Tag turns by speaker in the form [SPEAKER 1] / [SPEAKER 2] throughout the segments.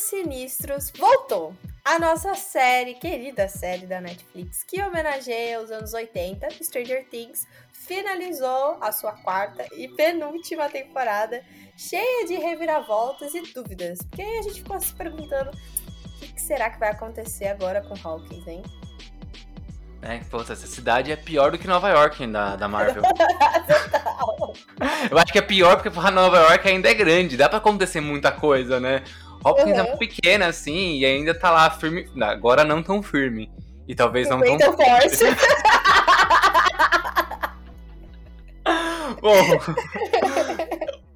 [SPEAKER 1] Sinistros voltou. A nossa série, querida série da Netflix, que homenageia os anos 80, Stranger Things, finalizou a sua quarta e penúltima temporada, cheia de reviravoltas e dúvidas. Porque a gente ficou se perguntando o que será que vai acontecer agora com Hawkins, hein?
[SPEAKER 2] É, pô, essa cidade é pior do que Nova York da, da Marvel. Eu acho que é pior porque Nova York ainda é grande, dá pra acontecer muita coisa, né? Hopkins uhum. é pequena, assim, e ainda tá lá firme. Agora não tão firme. E talvez não tão forte. Bom.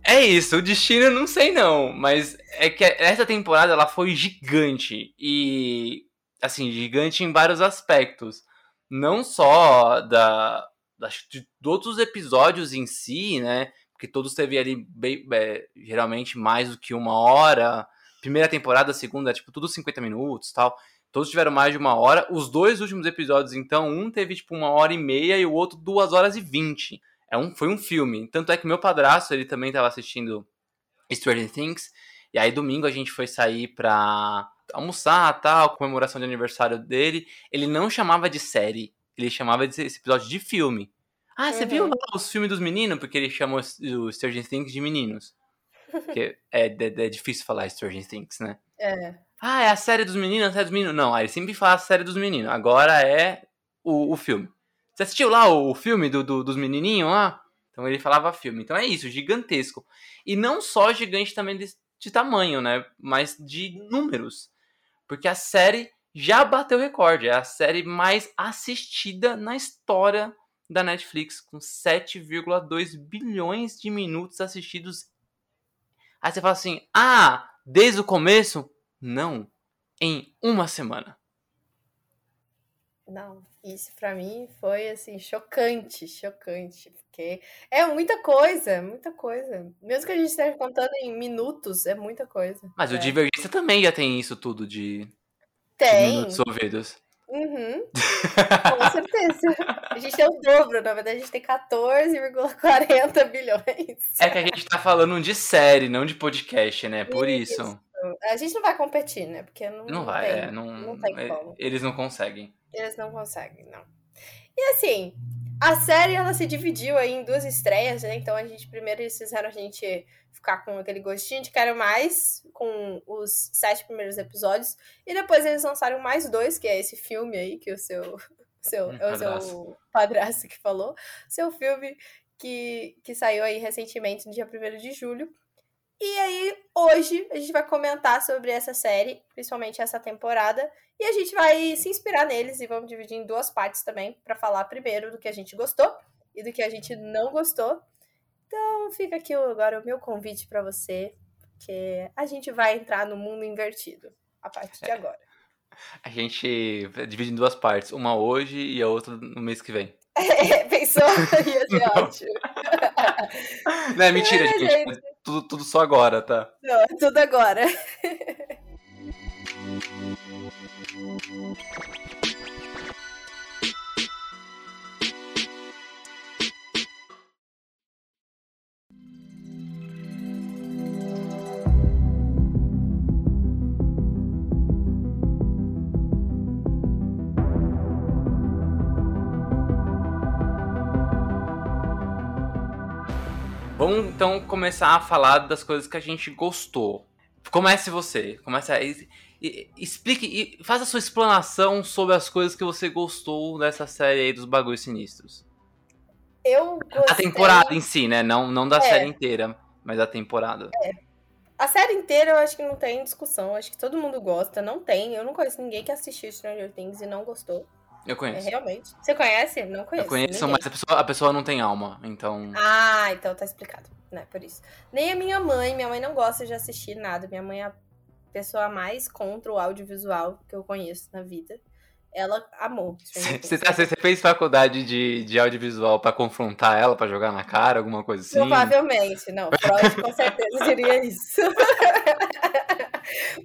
[SPEAKER 2] é isso, o destino eu não sei não, mas é que essa temporada ela foi gigante e assim, gigante em vários aspectos. Não só da, da de outros episódios em si, né? Porque todos teve ali bem, é, geralmente mais do que uma hora primeira temporada, segunda, tipo, tudo 50 minutos tal. Todos tiveram mais de uma hora. Os dois últimos episódios, então, um teve tipo uma hora e meia e o outro duas horas e vinte. É um, foi um filme. Tanto é que meu padrasto, ele também estava assistindo Stranger Things. E aí domingo a gente foi sair pra almoçar, tal, comemoração de aniversário dele. Ele não chamava de série, ele chamava de esse episódio de filme. Ah, você uhum. viu lá os filmes dos meninos? Porque ele chamou o Stranger Things de meninos. Porque é, é, é, difícil falar Stranger Things, né?
[SPEAKER 1] É.
[SPEAKER 2] Ah, é a série dos meninos, a série dos meninos. Não, aí sempre fala a série dos meninos. Agora é o, o filme. Você assistiu lá o filme do, do, dos menininhos lá? Então ele falava filme. Então é isso, gigantesco. E não só gigante também de, de tamanho, né? Mas de números. Porque a série já bateu recorde. É a série mais assistida na história da Netflix, com 7,2 bilhões de minutos assistidos Aí você fala assim: ah, desde o começo? Não. Em uma semana.
[SPEAKER 1] Não, isso para mim foi assim, chocante, chocante. Porque é muita coisa, muita coisa. Mesmo que a gente esteja contando em minutos, é muita coisa.
[SPEAKER 2] Mas
[SPEAKER 1] é.
[SPEAKER 2] o Divergência também já tem isso tudo de,
[SPEAKER 1] tem.
[SPEAKER 2] de minutos ouvidos.
[SPEAKER 1] Uhum. Com certeza. A gente tem o dobro, na verdade a gente tem 14,40 bilhões.
[SPEAKER 2] É que a gente tá falando de série, não de podcast, né? Por isso. isso.
[SPEAKER 1] A gente não vai competir, né? Porque não,
[SPEAKER 2] não vai, tem, é, não, não tem é, como. Eles não conseguem.
[SPEAKER 1] Eles não conseguem, não. E assim, a série ela se dividiu aí em duas estreias, né? Então a gente primeiro eles fizeram a gente ficar com aquele gostinho de quero mais com os sete primeiros episódios e depois eles lançaram mais dois, que é esse filme aí que o seu seu hum, é o seu padrasto que falou, seu filme que, que saiu aí recentemente no dia 1 de julho. E aí, hoje, a gente vai comentar sobre essa série, principalmente essa temporada, e a gente vai se inspirar neles e vamos dividir em duas partes também, para falar primeiro do que a gente gostou e do que a gente não gostou. Então, fica aqui agora o meu convite para você, que a gente vai entrar no mundo invertido a partir de é. agora.
[SPEAKER 2] A gente divide em duas partes, uma hoje e a outra no mês que vem.
[SPEAKER 1] Pensou? Ia ser ótimo.
[SPEAKER 2] Não, é mentira, gente. gente. Tudo, tudo só agora, tá?
[SPEAKER 1] Não, tudo agora.
[SPEAKER 2] Vamos então começar a falar das coisas que a gente gostou. Comece você. Comece a. explique e faça a sua explanação sobre as coisas que você gostou dessa série aí dos bagulhos sinistros.
[SPEAKER 1] Eu gostei...
[SPEAKER 2] A temporada em si, né? Não, não da é. série inteira, mas a temporada.
[SPEAKER 1] É. A série inteira eu acho que não tem discussão. Acho que todo mundo gosta. Não tem. Eu não conheço ninguém que assistiu Stranger Things e não gostou.
[SPEAKER 2] Eu conheço.
[SPEAKER 1] É, realmente. Você conhece? Não conheço.
[SPEAKER 2] Eu conheço,
[SPEAKER 1] ninguém.
[SPEAKER 2] mas a pessoa, a pessoa não tem alma, então.
[SPEAKER 1] Ah, então tá explicado, né? Por isso. Nem a minha mãe, minha mãe não gosta de assistir nada. Minha mãe é a pessoa mais contra o audiovisual que eu conheço na vida. Ela amou.
[SPEAKER 2] Você tá, fez faculdade de, de audiovisual pra confrontar ela, pra jogar na cara, alguma coisa assim?
[SPEAKER 1] Provavelmente, não. Freud com certeza diria isso.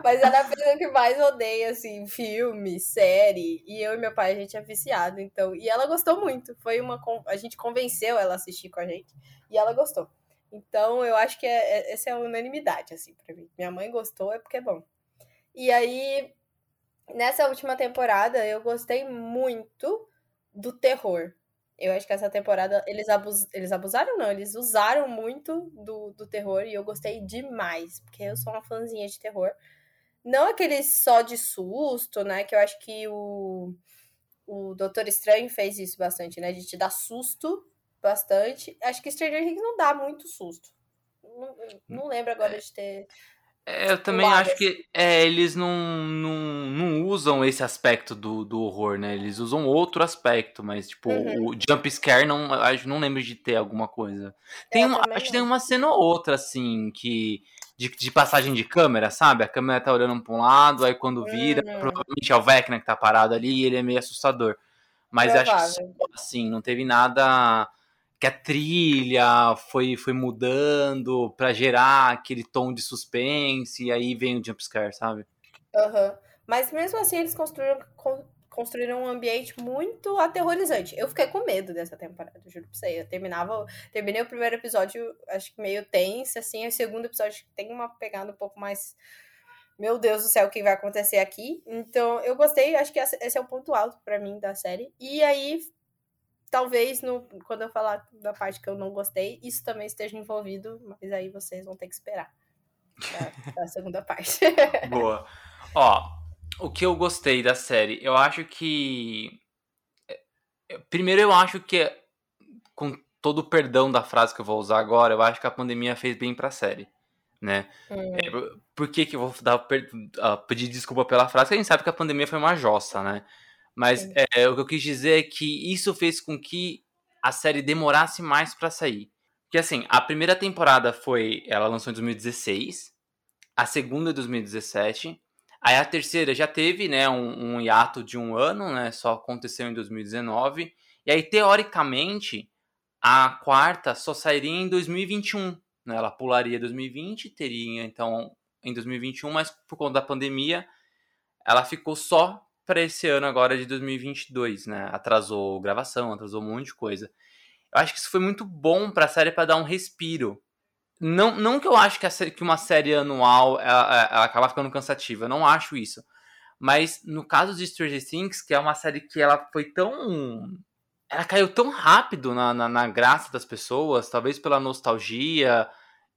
[SPEAKER 1] Mas ela é a pessoa que mais odeia, assim, filme, série. E eu e meu pai, a gente é viciado, então. E ela gostou muito. Foi uma. A gente convenceu ela a assistir com a gente. E ela gostou. Então, eu acho que é, é, essa é a unanimidade, assim, pra mim. Minha mãe gostou, é porque é bom. E aí, nessa última temporada, eu gostei muito do terror. Eu acho que essa temporada eles, abus... eles abusaram, não, eles usaram muito do, do terror e eu gostei demais, porque eu sou uma fãzinha de terror. Não aquele só de susto, né? Que eu acho que o, o Doutor Estranho fez isso bastante, né? De te dar susto bastante. Acho que Stranger Things não dá muito susto. Não, não lembro agora é. de ter
[SPEAKER 2] é, eu também acho que é, eles não, não, não usam esse aspecto do, do horror, né? Eles usam outro aspecto, mas, tipo, uhum. o jump scare, não, acho, não lembro de ter alguma coisa. Tem uma, acho que tem uma cena ou outra, assim, que. De, de, passagem de câmera, sabe? A câmera tá olhando pra um lado, aí quando vira, uhum. provavelmente é o Vecna que tá parado ali e ele é meio assustador. Mas acho que, assim, não teve nada que a trilha foi, foi mudando para gerar aquele tom de suspense, e aí vem o jumpscare, sabe?
[SPEAKER 1] Aham. Uhum. Mas mesmo assim, eles construíram, construíram um ambiente muito aterrorizante. Eu fiquei com medo dessa temporada, juro pra você. Eu terminava, terminei o primeiro episódio, acho que meio tenso, assim, o segundo episódio tem uma pegada um pouco mais. Meu Deus do céu, o que vai acontecer aqui? Então, eu gostei, acho que esse é o ponto alto para mim da série. E aí, talvez no, quando eu falar da parte que eu não gostei, isso também esteja envolvido, mas aí vocês vão ter que esperar a segunda parte.
[SPEAKER 2] Boa. Ó, o que eu gostei da série, eu acho que. É, primeiro, eu acho que, com todo o perdão da frase que eu vou usar agora, eu acho que a pandemia fez bem pra série. Né? Hum. É, por que, que eu vou dar, uh, pedir desculpa pela frase? Porque a gente sabe que a pandemia foi uma jossa, né? Mas é, o que eu quis dizer é que isso fez com que a série demorasse mais para sair. Porque assim, a primeira temporada foi. Ela lançou em 2016, a segunda em 2017. Aí a terceira já teve, né, um, um hiato de um ano, né? Só aconteceu em 2019. E aí, teoricamente, a quarta só sairia em 2021. Né? Ela pularia 2020, teria então em 2021, mas por conta da pandemia, ela ficou só para esse ano agora de 2022, né? Atrasou gravação, atrasou um monte de coisa. Eu acho que isso foi muito bom para a série para dar um respiro. Não, não que eu acho que, a, que uma série anual ela, ela acaba ficando cansativa, eu não acho isso. Mas no caso de Stranger Things, que é uma série que ela foi tão. Ela caiu tão rápido na, na, na graça das pessoas, talvez pela nostalgia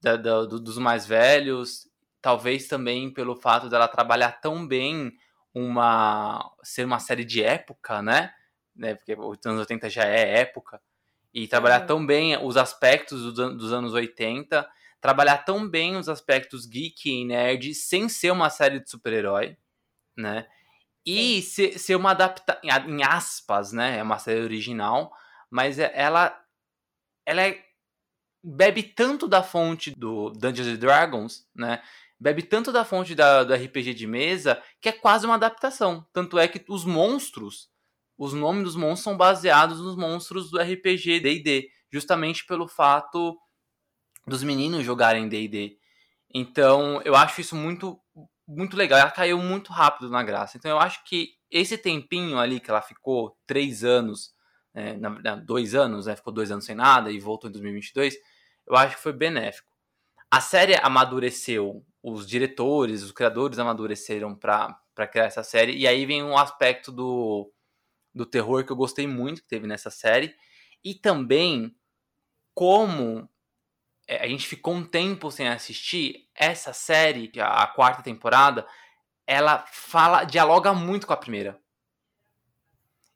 [SPEAKER 2] da, da, do, dos mais velhos, talvez também pelo fato dela trabalhar tão bem uma ser uma série de época, né? né? Porque os anos 80 já é época. E trabalhar uhum. tão bem os aspectos dos anos 80, trabalhar tão bem os aspectos geek e nerd sem ser uma série de super-herói, né? E ser, ser uma adaptação, em aspas, né? É uma série original, mas é, ela, ela é, bebe tanto da fonte do Dungeons and Dragons, né? bebe tanto da fonte da, do RPG de mesa que é quase uma adaptação. Tanto é que os monstros, os nomes dos monstros são baseados nos monstros do RPG D&D, justamente pelo fato dos meninos jogarem D&D. Então, eu acho isso muito muito legal. Ela caiu muito rápido na graça. Então, eu acho que esse tempinho ali que ela ficou três anos, é, na, dois anos, né, ficou dois anos sem nada e voltou em 2022, eu acho que foi benéfico. A série amadureceu os diretores, os criadores amadureceram para criar essa série. E aí vem um aspecto do, do terror que eu gostei muito que teve nessa série. E também como a gente ficou um tempo sem assistir essa série, a, a quarta temporada, ela fala, dialoga muito com a primeira.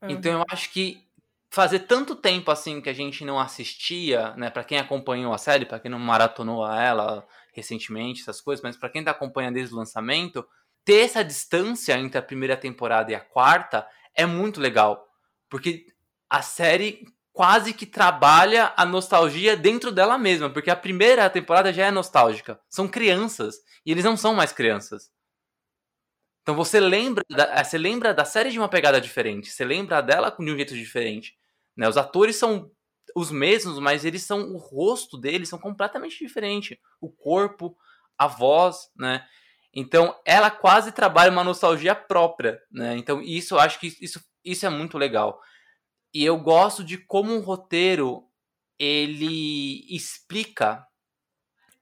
[SPEAKER 2] Uhum. Então eu acho que fazer tanto tempo assim que a gente não assistia, né, para quem acompanhou a série, para quem não maratonou ela recentemente, essas coisas, mas para quem tá acompanhando desde o lançamento, ter essa distância entre a primeira temporada e a quarta é muito legal, Porque a série quase que trabalha a nostalgia dentro dela mesma, porque a primeira temporada já é nostálgica. São crianças e eles não são mais crianças. Então você lembra, da, você lembra da série de uma pegada diferente, você lembra dela de um jeito diferente. Né? Os atores são os mesmos, mas eles são o rosto deles são completamente diferente, o corpo, a voz, né? Então ela quase trabalha uma nostalgia própria, né? Então isso acho que isso, isso é muito legal. E eu gosto de como o roteiro ele explica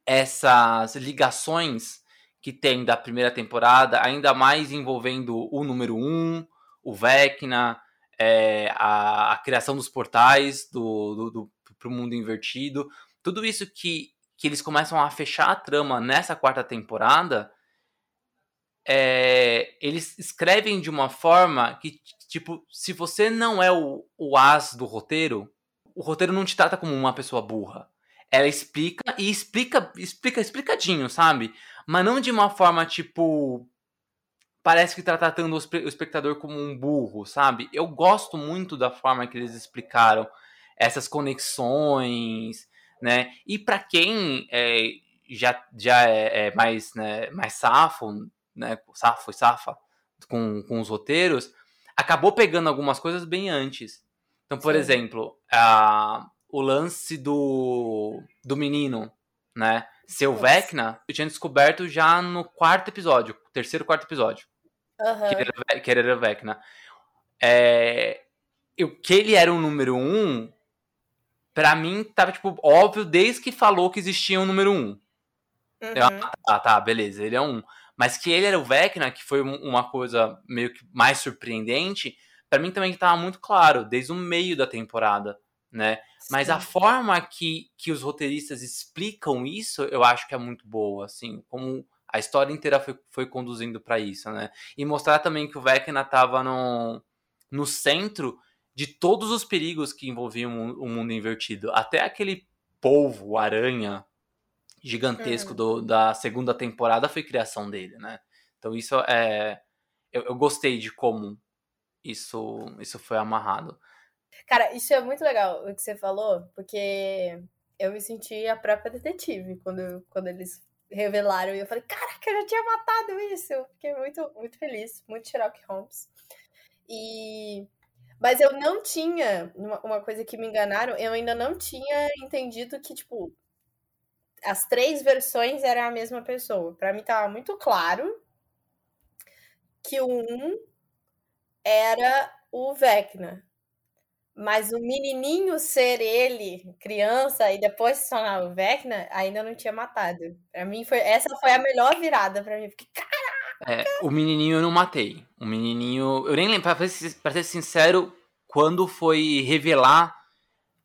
[SPEAKER 2] essas ligações que tem da primeira temporada, ainda mais envolvendo o número 1, um, o Vecna, é, a, a, criação dos portais do, do, do, pro mundo invertido. Tudo isso que, que eles começam a fechar a trama nessa quarta temporada, é, eles escrevem de uma forma que Tipo, se você não é o, o as do roteiro, o roteiro não te trata como uma pessoa burra. Ela explica e explica, explica explicadinho, sabe? Mas não de uma forma tipo. Parece que tá tratando o espectador como um burro, sabe? Eu gosto muito da forma que eles explicaram essas conexões, né? E para quem é, já, já é, é, mais, né, mais safo, né? Safo e safa com, com os roteiros, acabou pegando algumas coisas bem antes. Então, por Sim. exemplo, a, o lance do, do menino, né? Seu Vecna, eu tinha descoberto já no quarto episódio, terceiro, quarto episódio.
[SPEAKER 1] Uhum.
[SPEAKER 2] Que, era, Vecna. É, eu, que ele era o número um, pra mim tava, tipo, óbvio desde que falou que existia um número um. Uhum. Eu, ah, tá, beleza, ele é um. Mas que ele era o Vecna, que foi uma coisa meio que mais surpreendente, para mim também estava muito claro, desde o meio da temporada, né? Sim. Mas a forma que, que os roteiristas explicam isso, eu acho que é muito boa, assim, como a história inteira foi, foi conduzindo para isso, né? E mostrar também que o Vecna estava no, no centro de todos os perigos que envolviam o mundo invertido. Até aquele polvo, aranha, gigantesco uhum. do, da segunda temporada foi criação dele, né? Então isso é. Eu, eu, gostei de como isso, isso foi amarrado.
[SPEAKER 1] Cara, isso é muito legal o que você falou, porque eu me senti a própria detetive quando, quando eles revelaram e eu falei, caraca, eu já tinha matado isso. Eu fiquei muito, muito feliz, muito Sherlock Holmes. E. Mas eu não tinha, uma, uma coisa que me enganaram, eu ainda não tinha entendido que, tipo, as três versões eram a mesma pessoa. Para mim tava muito claro que o um era o Vecna. Mas o menininho ser ele, criança, e depois se tornar o Vecna, ainda não tinha matado. Para mim, foi essa foi a melhor virada para mim. Porque,
[SPEAKER 2] caraca! É, o menininho eu não matei. O menininho. Eu nem lembro, pra ser, pra ser sincero, quando foi revelar,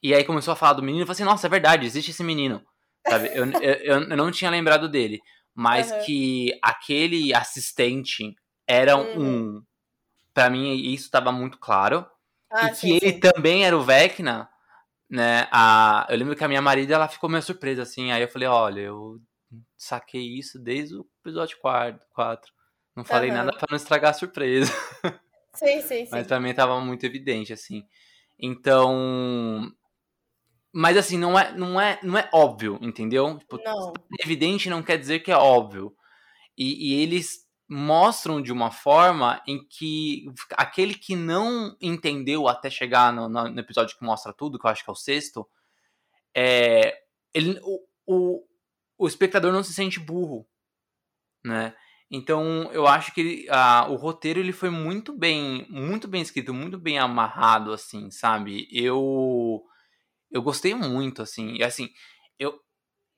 [SPEAKER 2] e aí começou a falar do menino, eu falei assim: nossa, é verdade, existe esse menino. Sabe? Eu, eu, eu não tinha lembrado dele. Mas uhum. que aquele assistente era uhum. um. Pra mim, isso estava muito claro. Ah, e sim, que ele sim. também era o Vecna, né? A, eu lembro que a minha marida ela ficou meio surpresa, assim. Aí eu falei, olha, eu saquei isso desde o episódio 4. 4. Não falei uhum. nada para não estragar a surpresa.
[SPEAKER 1] Sim, sim, sim.
[SPEAKER 2] Mas também tava muito evidente, assim. Então, mas assim, não é, não é, não é óbvio, entendeu?
[SPEAKER 1] Tipo, não.
[SPEAKER 2] evidente não quer dizer que é óbvio. E, e, eles mostram de uma forma em que aquele que não entendeu até chegar no, no, episódio que mostra tudo, que eu acho que é o sexto, é, ele, o, o, o espectador não se sente burro, né? Então eu acho que a, o roteiro ele foi muito bem, muito bem escrito, muito bem amarrado, assim, sabe? Eu eu gostei muito, assim. E assim, eu.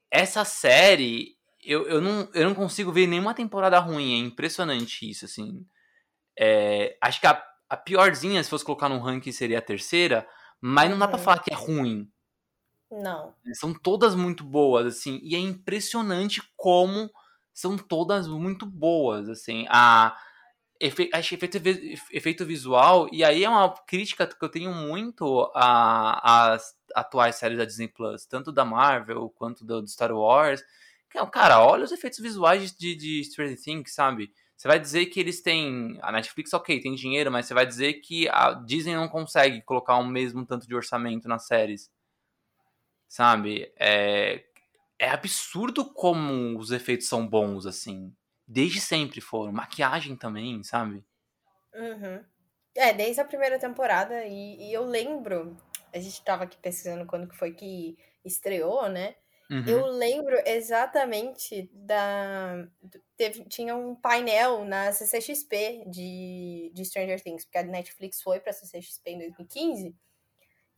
[SPEAKER 2] Essa série, eu, eu, não, eu não consigo ver nenhuma temporada ruim. É impressionante isso, assim. É, acho que a, a piorzinha, se fosse colocar no ranking, seria a terceira. Mas não dá pra uhum. falar que é ruim.
[SPEAKER 1] Não.
[SPEAKER 2] São todas muito boas, assim. E é impressionante como são todas muito boas, assim. A efe, acho efeito, efeito visual, e aí é uma crítica que eu tenho muito às atuais séries da Disney Plus, tanto da Marvel quanto do, do Star Wars. É, cara, olha os efeitos visuais de, de Stranger Things, sabe? Você vai dizer que eles têm. A Netflix, ok, tem dinheiro, mas você vai dizer que a Disney não consegue colocar o mesmo tanto de orçamento nas séries. Sabe? É, é absurdo como os efeitos são bons, assim. Desde sempre foram. Maquiagem também, sabe?
[SPEAKER 1] Uhum. É, desde a primeira temporada. E, e, eu lembro. A gente tava aqui pesquisando quando que foi que estreou, né? Uhum. Eu lembro exatamente da. Teve, tinha um painel na CCXP de, de Stranger Things, porque a Netflix foi pra CCXP em 2015.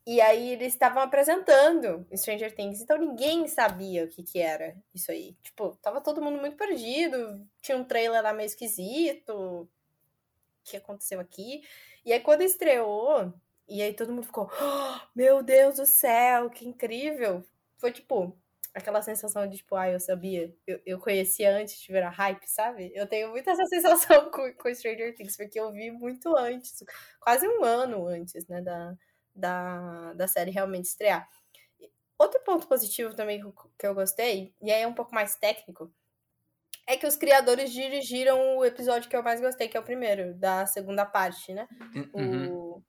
[SPEAKER 1] E aí eles estavam apresentando Stranger Things, então ninguém sabia o que que era isso aí. Tipo, tava todo mundo muito perdido, tinha um trailer lá meio esquisito, o que aconteceu aqui? E aí quando estreou, e aí todo mundo ficou, oh, meu Deus do céu, que incrível! Foi tipo, aquela sensação de tipo, ah, eu sabia, eu, eu conhecia antes de virar hype, sabe? Eu tenho muito essa sensação com, com Stranger Things, porque eu vi muito antes, quase um ano antes, né, da da, da série realmente estrear. Outro ponto positivo também que eu gostei, e aí é um pouco mais técnico, é que os criadores dirigiram o episódio que eu mais gostei, que é o primeiro, da segunda parte, né? Uhum. O,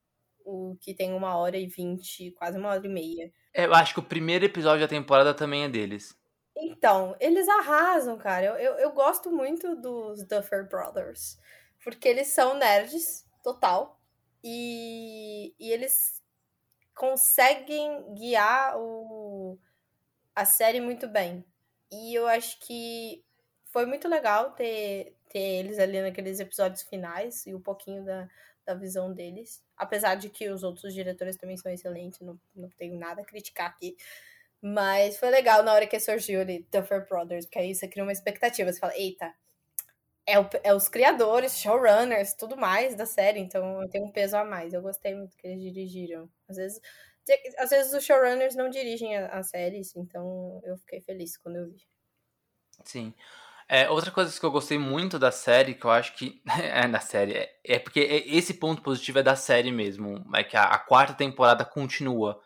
[SPEAKER 1] o que tem uma hora e vinte, quase uma hora e meia.
[SPEAKER 2] É, eu acho que o primeiro episódio da temporada também é deles.
[SPEAKER 1] Então, eles arrasam, cara. Eu, eu, eu gosto muito dos Duffer Brothers. Porque eles são nerds, total. E, e eles conseguem guiar o, a série muito bem. E eu acho que foi muito legal ter, ter eles ali naqueles episódios finais e um pouquinho da, da visão deles. Apesar de que os outros diretores também são excelentes, não, não tenho nada a criticar aqui. Mas foi legal na hora que surgiu ali Duffer Brothers, porque aí você cria uma expectativa. Você fala, eita, é, o, é os criadores, showrunners, tudo mais da série, então tem um peso a mais. Eu gostei muito que eles dirigiram. Às vezes, às vezes os showrunners não dirigem as séries, então eu fiquei feliz quando eu vi.
[SPEAKER 2] Sim. É, outra coisa que eu gostei muito da série, que eu acho que é da série, é, é porque esse ponto positivo é da série mesmo, é que a, a quarta temporada continua.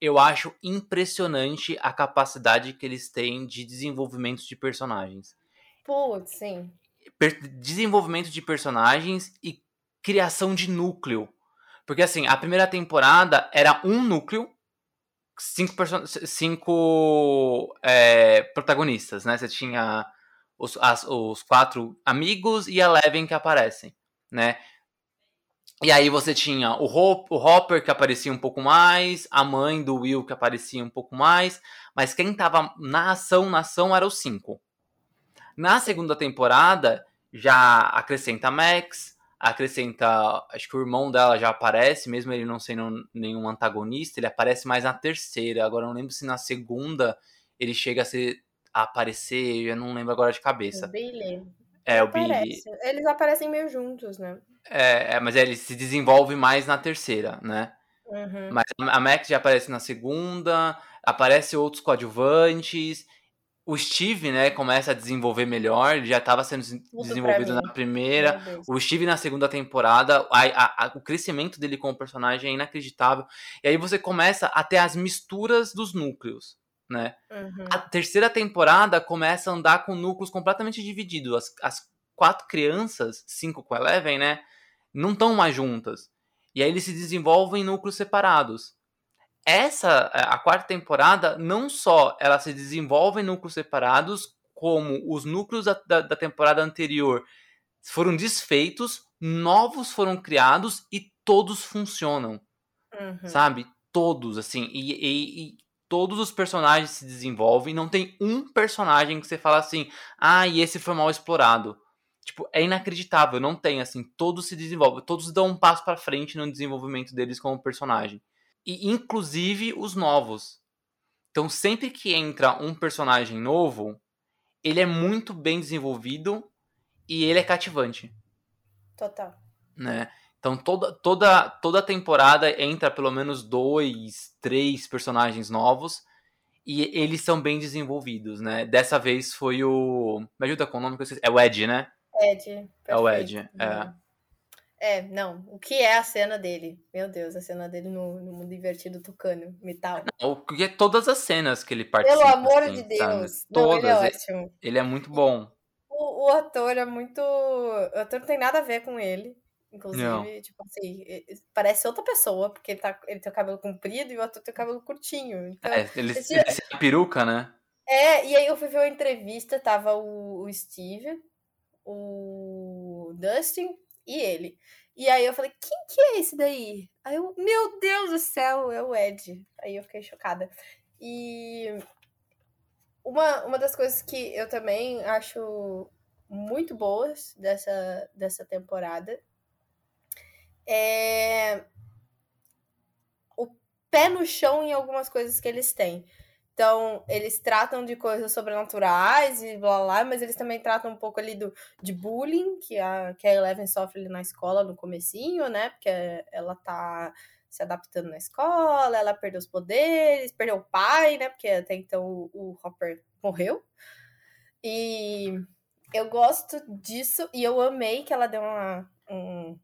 [SPEAKER 2] Eu acho impressionante a capacidade que eles têm de desenvolvimento de personagens.
[SPEAKER 1] Putz, sim
[SPEAKER 2] desenvolvimento de personagens e criação de núcleo. Porque assim, a primeira temporada era um núcleo, cinco, cinco é, protagonistas, né? Você tinha os, as, os quatro amigos e a Eleven que aparecem, né? E aí você tinha o, Hop, o Hopper que aparecia um pouco mais, a mãe do Will que aparecia um pouco mais, mas quem tava na ação, na ação era os cinco. Na segunda temporada, já acrescenta Max, acrescenta. Acho que o irmão dela já aparece, mesmo ele não sendo nenhum antagonista, ele aparece mais na terceira. Agora eu não lembro se na segunda ele chega a, ser, a aparecer, eu não lembro agora de cabeça.
[SPEAKER 1] O Billy.
[SPEAKER 2] É, o Billy.
[SPEAKER 1] Eles aparecem meio juntos, né?
[SPEAKER 2] É, é, mas ele se desenvolve mais na terceira, né? Uhum. Mas a Max já aparece na segunda, aparece outros coadjuvantes, o Steve, né, começa a desenvolver melhor, ele já estava sendo desenvolvido na primeira, o Steve na segunda temporada, a, a, a, o crescimento dele como personagem é inacreditável, e aí você começa a ter as misturas dos núcleos, né? Uhum. A terceira temporada começa a andar com núcleos completamente divididos, as, as quatro crianças, cinco com Eleven, né, não estão mais juntas, e aí eles se desenvolvem em núcleos separados essa a quarta temporada não só ela se desenvolve em núcleos separados, como os núcleos da, da, da temporada anterior foram desfeitos, novos foram criados e todos funcionam, uhum. sabe? Todos assim e, e, e, todos os personagens se desenvolvem. Não tem um personagem que você fala assim, ah, e esse foi mal explorado. Tipo, é inacreditável, não tem assim, todos se desenvolvem, todos dão um passo para frente no desenvolvimento deles como personagem e inclusive os novos. Então, sempre que entra um personagem novo, ele é muito bem desenvolvido e ele é cativante.
[SPEAKER 1] Total.
[SPEAKER 2] Né? Então, toda, toda, toda temporada entra pelo menos dois, três personagens novos e eles são bem desenvolvidos, né? Dessa vez foi o. Me ajuda com o nome que eu sei. É o Ed, né?
[SPEAKER 1] Ed. Perfeito.
[SPEAKER 2] É o Ed. É.
[SPEAKER 1] É, não. O que é a cena dele? Meu Deus, a cena dele no, no mundo invertido tocando metal.
[SPEAKER 2] o que é todas as cenas que ele participa.
[SPEAKER 1] Pelo amor assim, de Deus.
[SPEAKER 2] Não, todas. Não, ele é ótimo. Ele é muito bom.
[SPEAKER 1] O, o ator é muito. O ator não tem nada a ver com ele. Inclusive, não. tipo assim, parece outra pessoa, porque ele, tá, ele tem o cabelo comprido e o ator tem o cabelo curtinho. Então,
[SPEAKER 2] é, ele, esse, ele tem peruca, né?
[SPEAKER 1] É, e aí eu fui ver uma entrevista, tava o, o Steve, o Dustin e ele. E aí eu falei, quem que é esse daí? Aí eu, meu Deus do céu, é o Ed. Aí eu fiquei chocada. E uma, uma das coisas que eu também acho muito boas dessa, dessa temporada é o pé no chão em algumas coisas que eles têm. Então, eles tratam de coisas sobrenaturais e blá blá, mas eles também tratam um pouco ali do, de bullying, que a, que a Eleven sofre ali na escola no comecinho, né? Porque ela tá se adaptando na escola, ela perdeu os poderes, perdeu o pai, né? Porque até então o, o Hopper morreu. E eu gosto disso e eu amei que ela deu uma, um,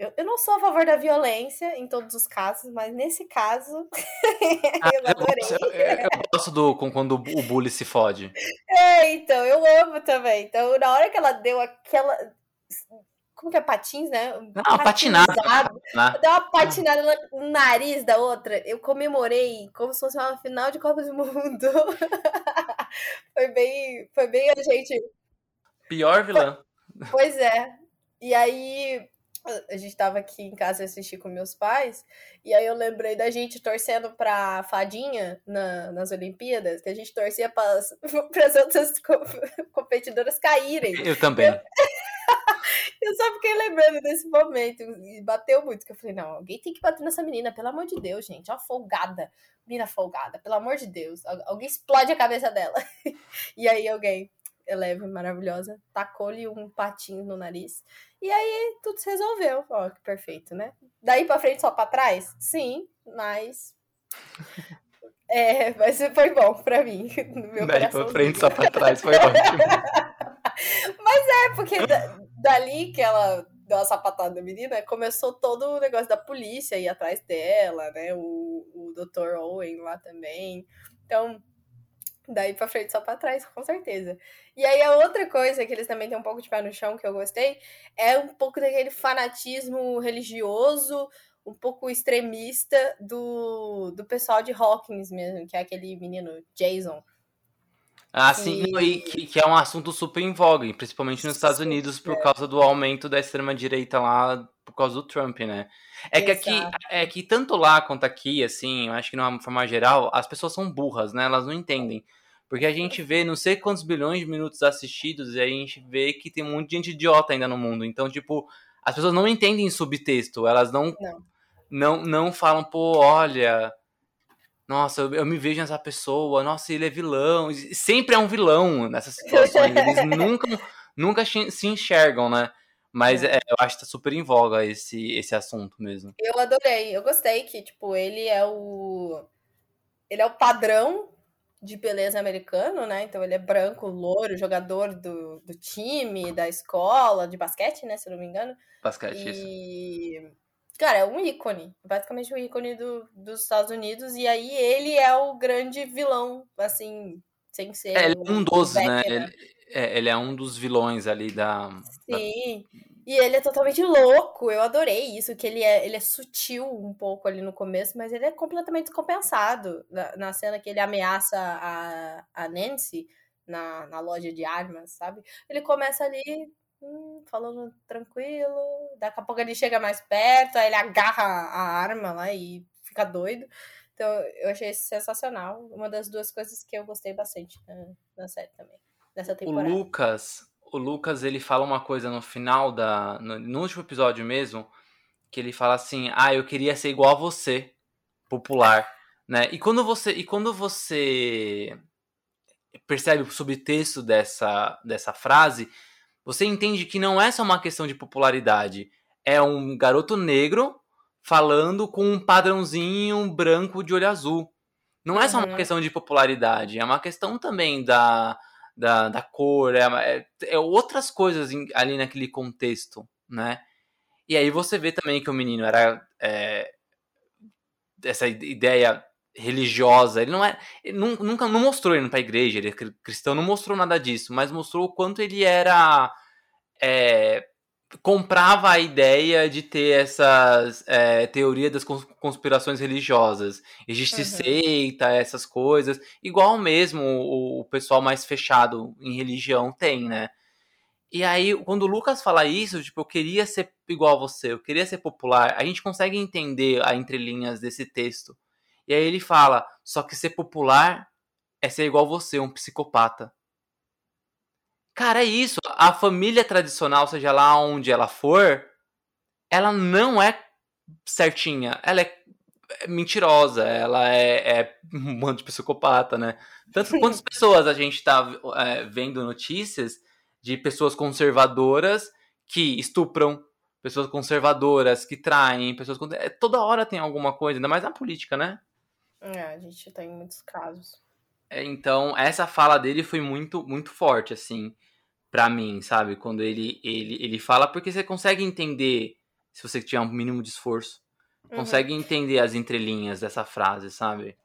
[SPEAKER 1] eu, eu não sou a favor da violência em todos os casos, mas nesse caso ah, eu adorei.
[SPEAKER 2] Eu, eu, eu, gosto do quando o bully se fode.
[SPEAKER 1] É, então, eu amo também. Então, na hora que ela deu aquela. Como que é patins, né?
[SPEAKER 2] Não, patinada.
[SPEAKER 1] Deu uma patinada no nariz da outra. Eu comemorei como se fosse uma final de Copa do Mundo. foi bem. Foi bem a gente.
[SPEAKER 2] Pior vilã.
[SPEAKER 1] Pois é. E aí, a gente tava aqui em casa assistir com meus pais, e aí eu lembrei da gente torcendo pra fadinha na, nas Olimpíadas, que a gente torcia para as outras competidoras caírem.
[SPEAKER 2] Eu também. Eu,
[SPEAKER 1] eu só fiquei lembrando desse momento, e bateu muito, que eu falei, não, alguém tem que bater nessa menina, pelo amor de Deus, gente, ó, folgada, menina folgada, pelo amor de Deus, alguém explode a cabeça dela. e aí alguém, Eleve, maravilhosa, tacou-lhe um patinho no nariz. E aí tudo se resolveu. Ó, que perfeito, né? Daí pra frente só pra trás? Sim, mas. É, mas foi bom pra mim.
[SPEAKER 2] No Daí pra frente só pra trás foi ótimo.
[SPEAKER 1] mas é, porque dali que ela deu a sapatada da menina, começou todo o negócio da polícia ir atrás dela, né? O, o Dr. Owen lá também. Então, daí pra frente só pra trás, com certeza. E aí a outra coisa que eles também têm um pouco de pé no chão que eu gostei é um pouco daquele fanatismo religioso, um pouco extremista do, do pessoal de Hawkins mesmo, que é aquele menino Jason.
[SPEAKER 2] Ah, sim, e que, que, é um assunto super em voga, principalmente nos Estados Unidos, por causa do aumento da extrema-direita lá, por causa do Trump, né? É que aqui, é que tanto lá quanto aqui, assim, eu acho que de uma forma geral, as pessoas são burras, né? Elas não entendem. Porque a gente vê não sei quantos bilhões de minutos assistidos e a gente vê que tem um monte de gente idiota ainda no mundo. Então, tipo, as pessoas não entendem subtexto, elas não não, não, não falam, pô, olha, nossa, eu, eu, me vejo nessa pessoa, nossa, ele é vilão. Sempre é um vilão nessas situações. Eles nunca, nunca se enxergam, né? Mas é. É, eu acho que tá super em voga esse, esse assunto mesmo.
[SPEAKER 1] Eu adorei, eu gostei que, tipo, ele é o. Ele é o padrão de beleza americano, né? Então ele é branco, louro, jogador do, do time, da escola, de basquete, né? Se eu não me engano.
[SPEAKER 2] Basquete,
[SPEAKER 1] e... isso. Cara, é um ícone, basicamente um ícone do, dos Estados Unidos, e aí ele é o grande vilão, assim, sem ser.
[SPEAKER 2] É, ele é um dos, né? Ele, é, ele, é, um dos vilões ali da.
[SPEAKER 1] Sim. Da e ele é totalmente louco. Eu adorei isso, que ele é, ele é sutil um pouco ali no começo, mas ele é completamente descompensado. Na, na cena que ele ameaça a, a Nancy na, na loja de armas, sabe? Ele começa ali hum, falando tranquilo, daqui a pouco ele chega mais perto, aí ele agarra a arma lá e fica doido. Então eu achei isso sensacional. Uma das duas coisas que eu gostei bastante na, na série também. Nessa temporada.
[SPEAKER 2] O Lucas, o Lucas ele fala uma coisa no final da. No, no, último episódio mesmo, que ele fala assim: Ah, eu queria ser igual a você, popular. Né? E quando você. E quando você percebe o subtexto dessa, dessa frase, você entende que não é só uma questão de popularidade. É um garoto negro falando com um padrãozinho branco de olho azul. Não é só uma uhum. questão de popularidade, é uma questão também da, da, da cor, é, é, é outras coisas em, ali naquele contexto, né? E aí você vê também que o menino era é, essa ideia religiosa. Ele não é. Ele nunca não mostrou indo pra igreja, ele é cristão, não mostrou nada disso, mas mostrou o quanto ele era. É, comprava a ideia de ter essas é, teorias das conspirações religiosas. Existe uhum. seita, essas coisas. Igual mesmo o, o, pessoal mais fechado em religião tem, né? E aí, quando o Lucas fala isso, tipo, eu queria ser igual a você, eu queria ser popular, a gente consegue entender a entrelinhas desse texto. E aí ele fala, só que ser popular é ser igual a você, um psicopata. Cara, é isso. A família tradicional, seja lá onde ela for, ela não é certinha. Ela é mentirosa, ela é, é um bando de psicopata, né? Tanto quantas pessoas a gente tá é, vendo notícias de pessoas conservadoras que estupram, pessoas conservadoras que traem, pessoas. É, toda hora tem alguma coisa, ainda mais na política, né?
[SPEAKER 1] É, a gente tem muitos casos.
[SPEAKER 2] Então, essa fala dele foi muito, muito forte, assim para mim, sabe? Quando ele, ele, ele fala, porque você consegue entender, se você tiver um mínimo de esforço, uhum. consegue entender as entrelinhas dessa frase, sabe?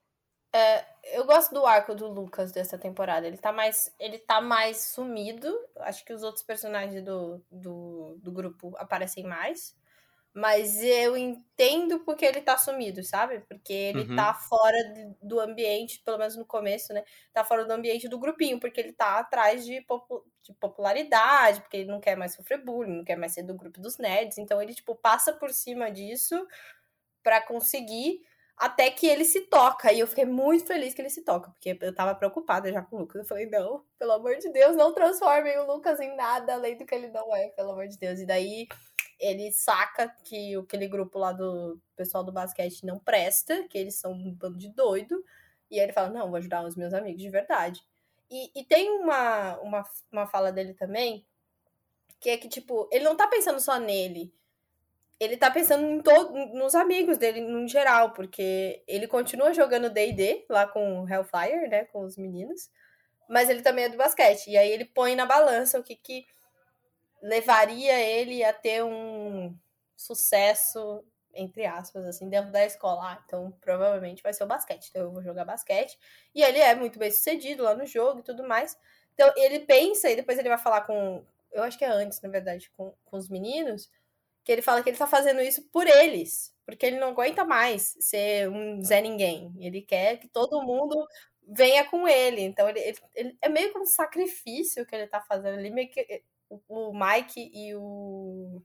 [SPEAKER 1] É, eu gosto do arco do Lucas dessa temporada. Ele tá mais, ele tá mais sumido. Acho que os outros personagens do, do, do grupo aparecem mais. Mas eu entendo porque ele tá sumido, sabe? Porque ele uhum. tá fora do ambiente, pelo menos no começo, né? Tá fora do ambiente do grupinho, porque ele tá atrás de, popu de popularidade, porque ele não quer mais sofrer bullying, não quer mais ser do grupo dos nerds. Então ele, tipo, passa por cima disso para conseguir até que ele se toca. E eu fiquei muito feliz que ele se toca, porque eu tava preocupada já com o Lucas. Eu falei, não, pelo amor de Deus, não transformem o Lucas em nada além do que ele não é, pelo amor de Deus. E daí ele saca que aquele grupo lá do pessoal do basquete não presta, que eles são um bando de doido. E aí ele fala: Não, vou ajudar os meus amigos de verdade. E, e tem uma, uma, uma fala dele também, que é que, tipo, ele não tá pensando só nele. Ele tá pensando em nos amigos dele no geral, porque ele continua jogando DD lá com o Hellfire, né? Com os meninos. Mas ele também é do basquete. E aí ele põe na balança o que, que levaria ele a ter um sucesso, entre aspas, assim, dentro da escola. Ah, então, provavelmente vai ser o basquete. Então, eu vou jogar basquete. E ele é muito bem sucedido lá no jogo e tudo mais. Então, ele pensa e depois ele vai falar com. Eu acho que é antes, na verdade, com, com os meninos. Que ele fala que ele tá fazendo isso por eles. Porque ele não aguenta mais ser um Zé Ninguém. Ele quer que todo mundo venha com ele. Então, ele, ele, ele é meio que um sacrifício que ele tá fazendo ali. Meio que o Mike e o.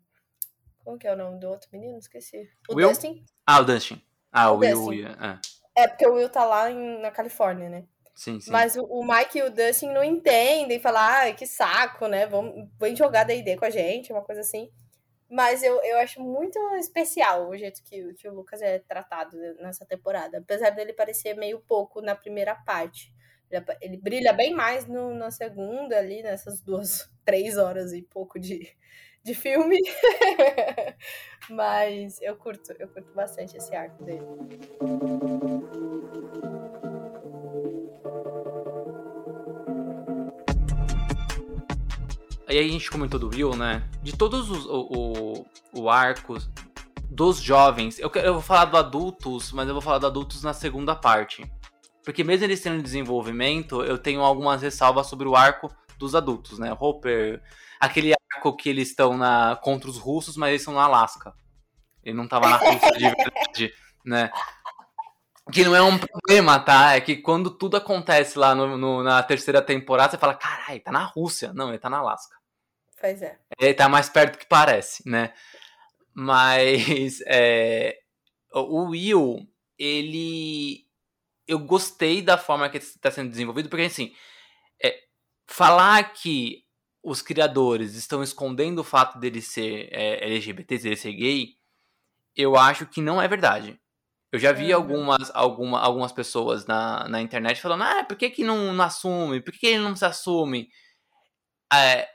[SPEAKER 1] Como que é o nome do outro menino? Esqueci. O
[SPEAKER 2] Will?
[SPEAKER 1] Dustin.
[SPEAKER 2] Ah, o Dustin. Ah, o, o Will. Will é.
[SPEAKER 1] é, porque o Will tá lá em, na Califórnia, né?
[SPEAKER 2] Sim, sim.
[SPEAKER 1] Mas o, o, Mike e o Dustin não entendem, falam, ah, que saco, né? Vamos, vem jogar D&D com a gente, uma coisa assim. Mas eu, eu acho muito especial o jeito que, que o Lucas é tratado nessa temporada. Apesar dele parecer meio pouco na primeira parte. Ele, brilha bem mais no, na segunda ali, nessas duas três horas e pouco de, de filme. Mas eu curto, eu curto bastante esse arco dele.
[SPEAKER 2] Aí a gente comentou do Will, né? De todos os o, o, o arcos dos jovens, eu, eu vou falar do adultos, mas eu vou falar do adultos na segunda parte. Porque mesmo eles tendo desenvolvimento, eu tenho algumas ressalvas sobre o arco dos adultos, né? Hopper, aquele arco que eles estão na contra os russos, mas eles estão na Alasca. Ele não tava na Rússia de verdade, né? Que não é um problema, tá? É que quando tudo acontece lá no, no, na terceira temporada, você fala, caralho, tá na Rússia. Não, ele tá na Alasca.
[SPEAKER 1] Pois é.
[SPEAKER 2] Ele tá mais perto do que parece, né? Mas é, o Will, ele. Eu gostei da forma que está sendo desenvolvido, porque assim, falar que os criadores estão escondendo o fato dele ser é, LGBT, dele ser gay, eu acho que não é verdade. Eu já vi é, algumas, alguma, algumas pessoas na, na internet falando, ah, por que, que não, não assume? Por que, que ele não se assume? É,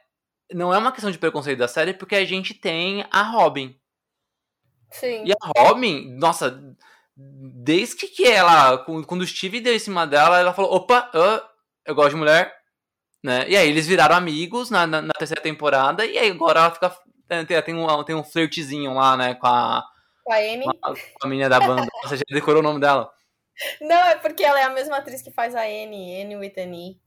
[SPEAKER 2] não é uma questão de preconceito da série, porque a gente tem a Robin.
[SPEAKER 1] Sim.
[SPEAKER 2] E a Robin, nossa, desde que ela, quando o Steve deu em cima dela, ela falou, opa, eu, eu gosto de mulher, né? E aí eles viraram amigos na, na, na terceira temporada, e aí agora ela fica. Tem, tem, um, tem um flirtzinho lá, né, com a.
[SPEAKER 1] Com a Amy.
[SPEAKER 2] Com a, com a menina da banda. Você já decorou o nome dela?
[SPEAKER 1] Não, é porque ela é a mesma atriz que faz a Anne, Anne with an E.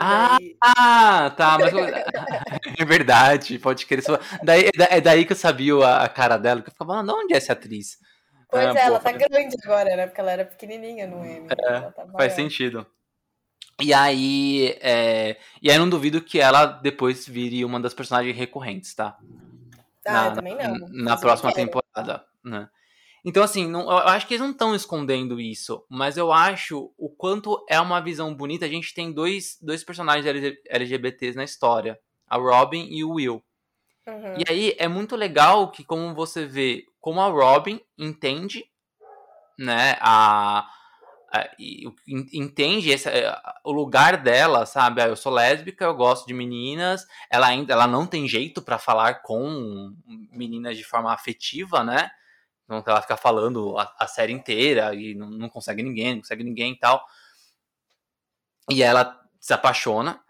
[SPEAKER 2] Ah, ah, tá, mas é verdade, pode querer. Daí, é daí que eu sabia a cara dela, que eu ficava, ah, onde é essa atriz?
[SPEAKER 1] Pois ah, é, ela tá grande agora, né? Porque ela era pequenininha no M.
[SPEAKER 2] É, tá faz sentido. E aí, é... e aí não duvido que ela depois vire uma das personagens recorrentes, tá?
[SPEAKER 1] Ah, na, eu também não.
[SPEAKER 2] Na, na próxima temporada, né? Então, assim, não, eu acho que eles não estão escondendo isso, mas eu acho o quanto é uma visão bonita. A gente tem dois, dois personagens LGBTs na história, a Robin e o Will. Uhum. E aí é muito legal que, como você vê, como a Robin entende, né, a, a entende esse, é, o lugar dela, sabe? Ah, eu sou lésbica, eu gosto de meninas. Ela ainda, ela não tem jeito para falar com meninas de forma afetiva, né? Então ela fica falando a, a série inteira e não, não, consegue ninguém, não consegue ninguém e tal. E ela se apaixona.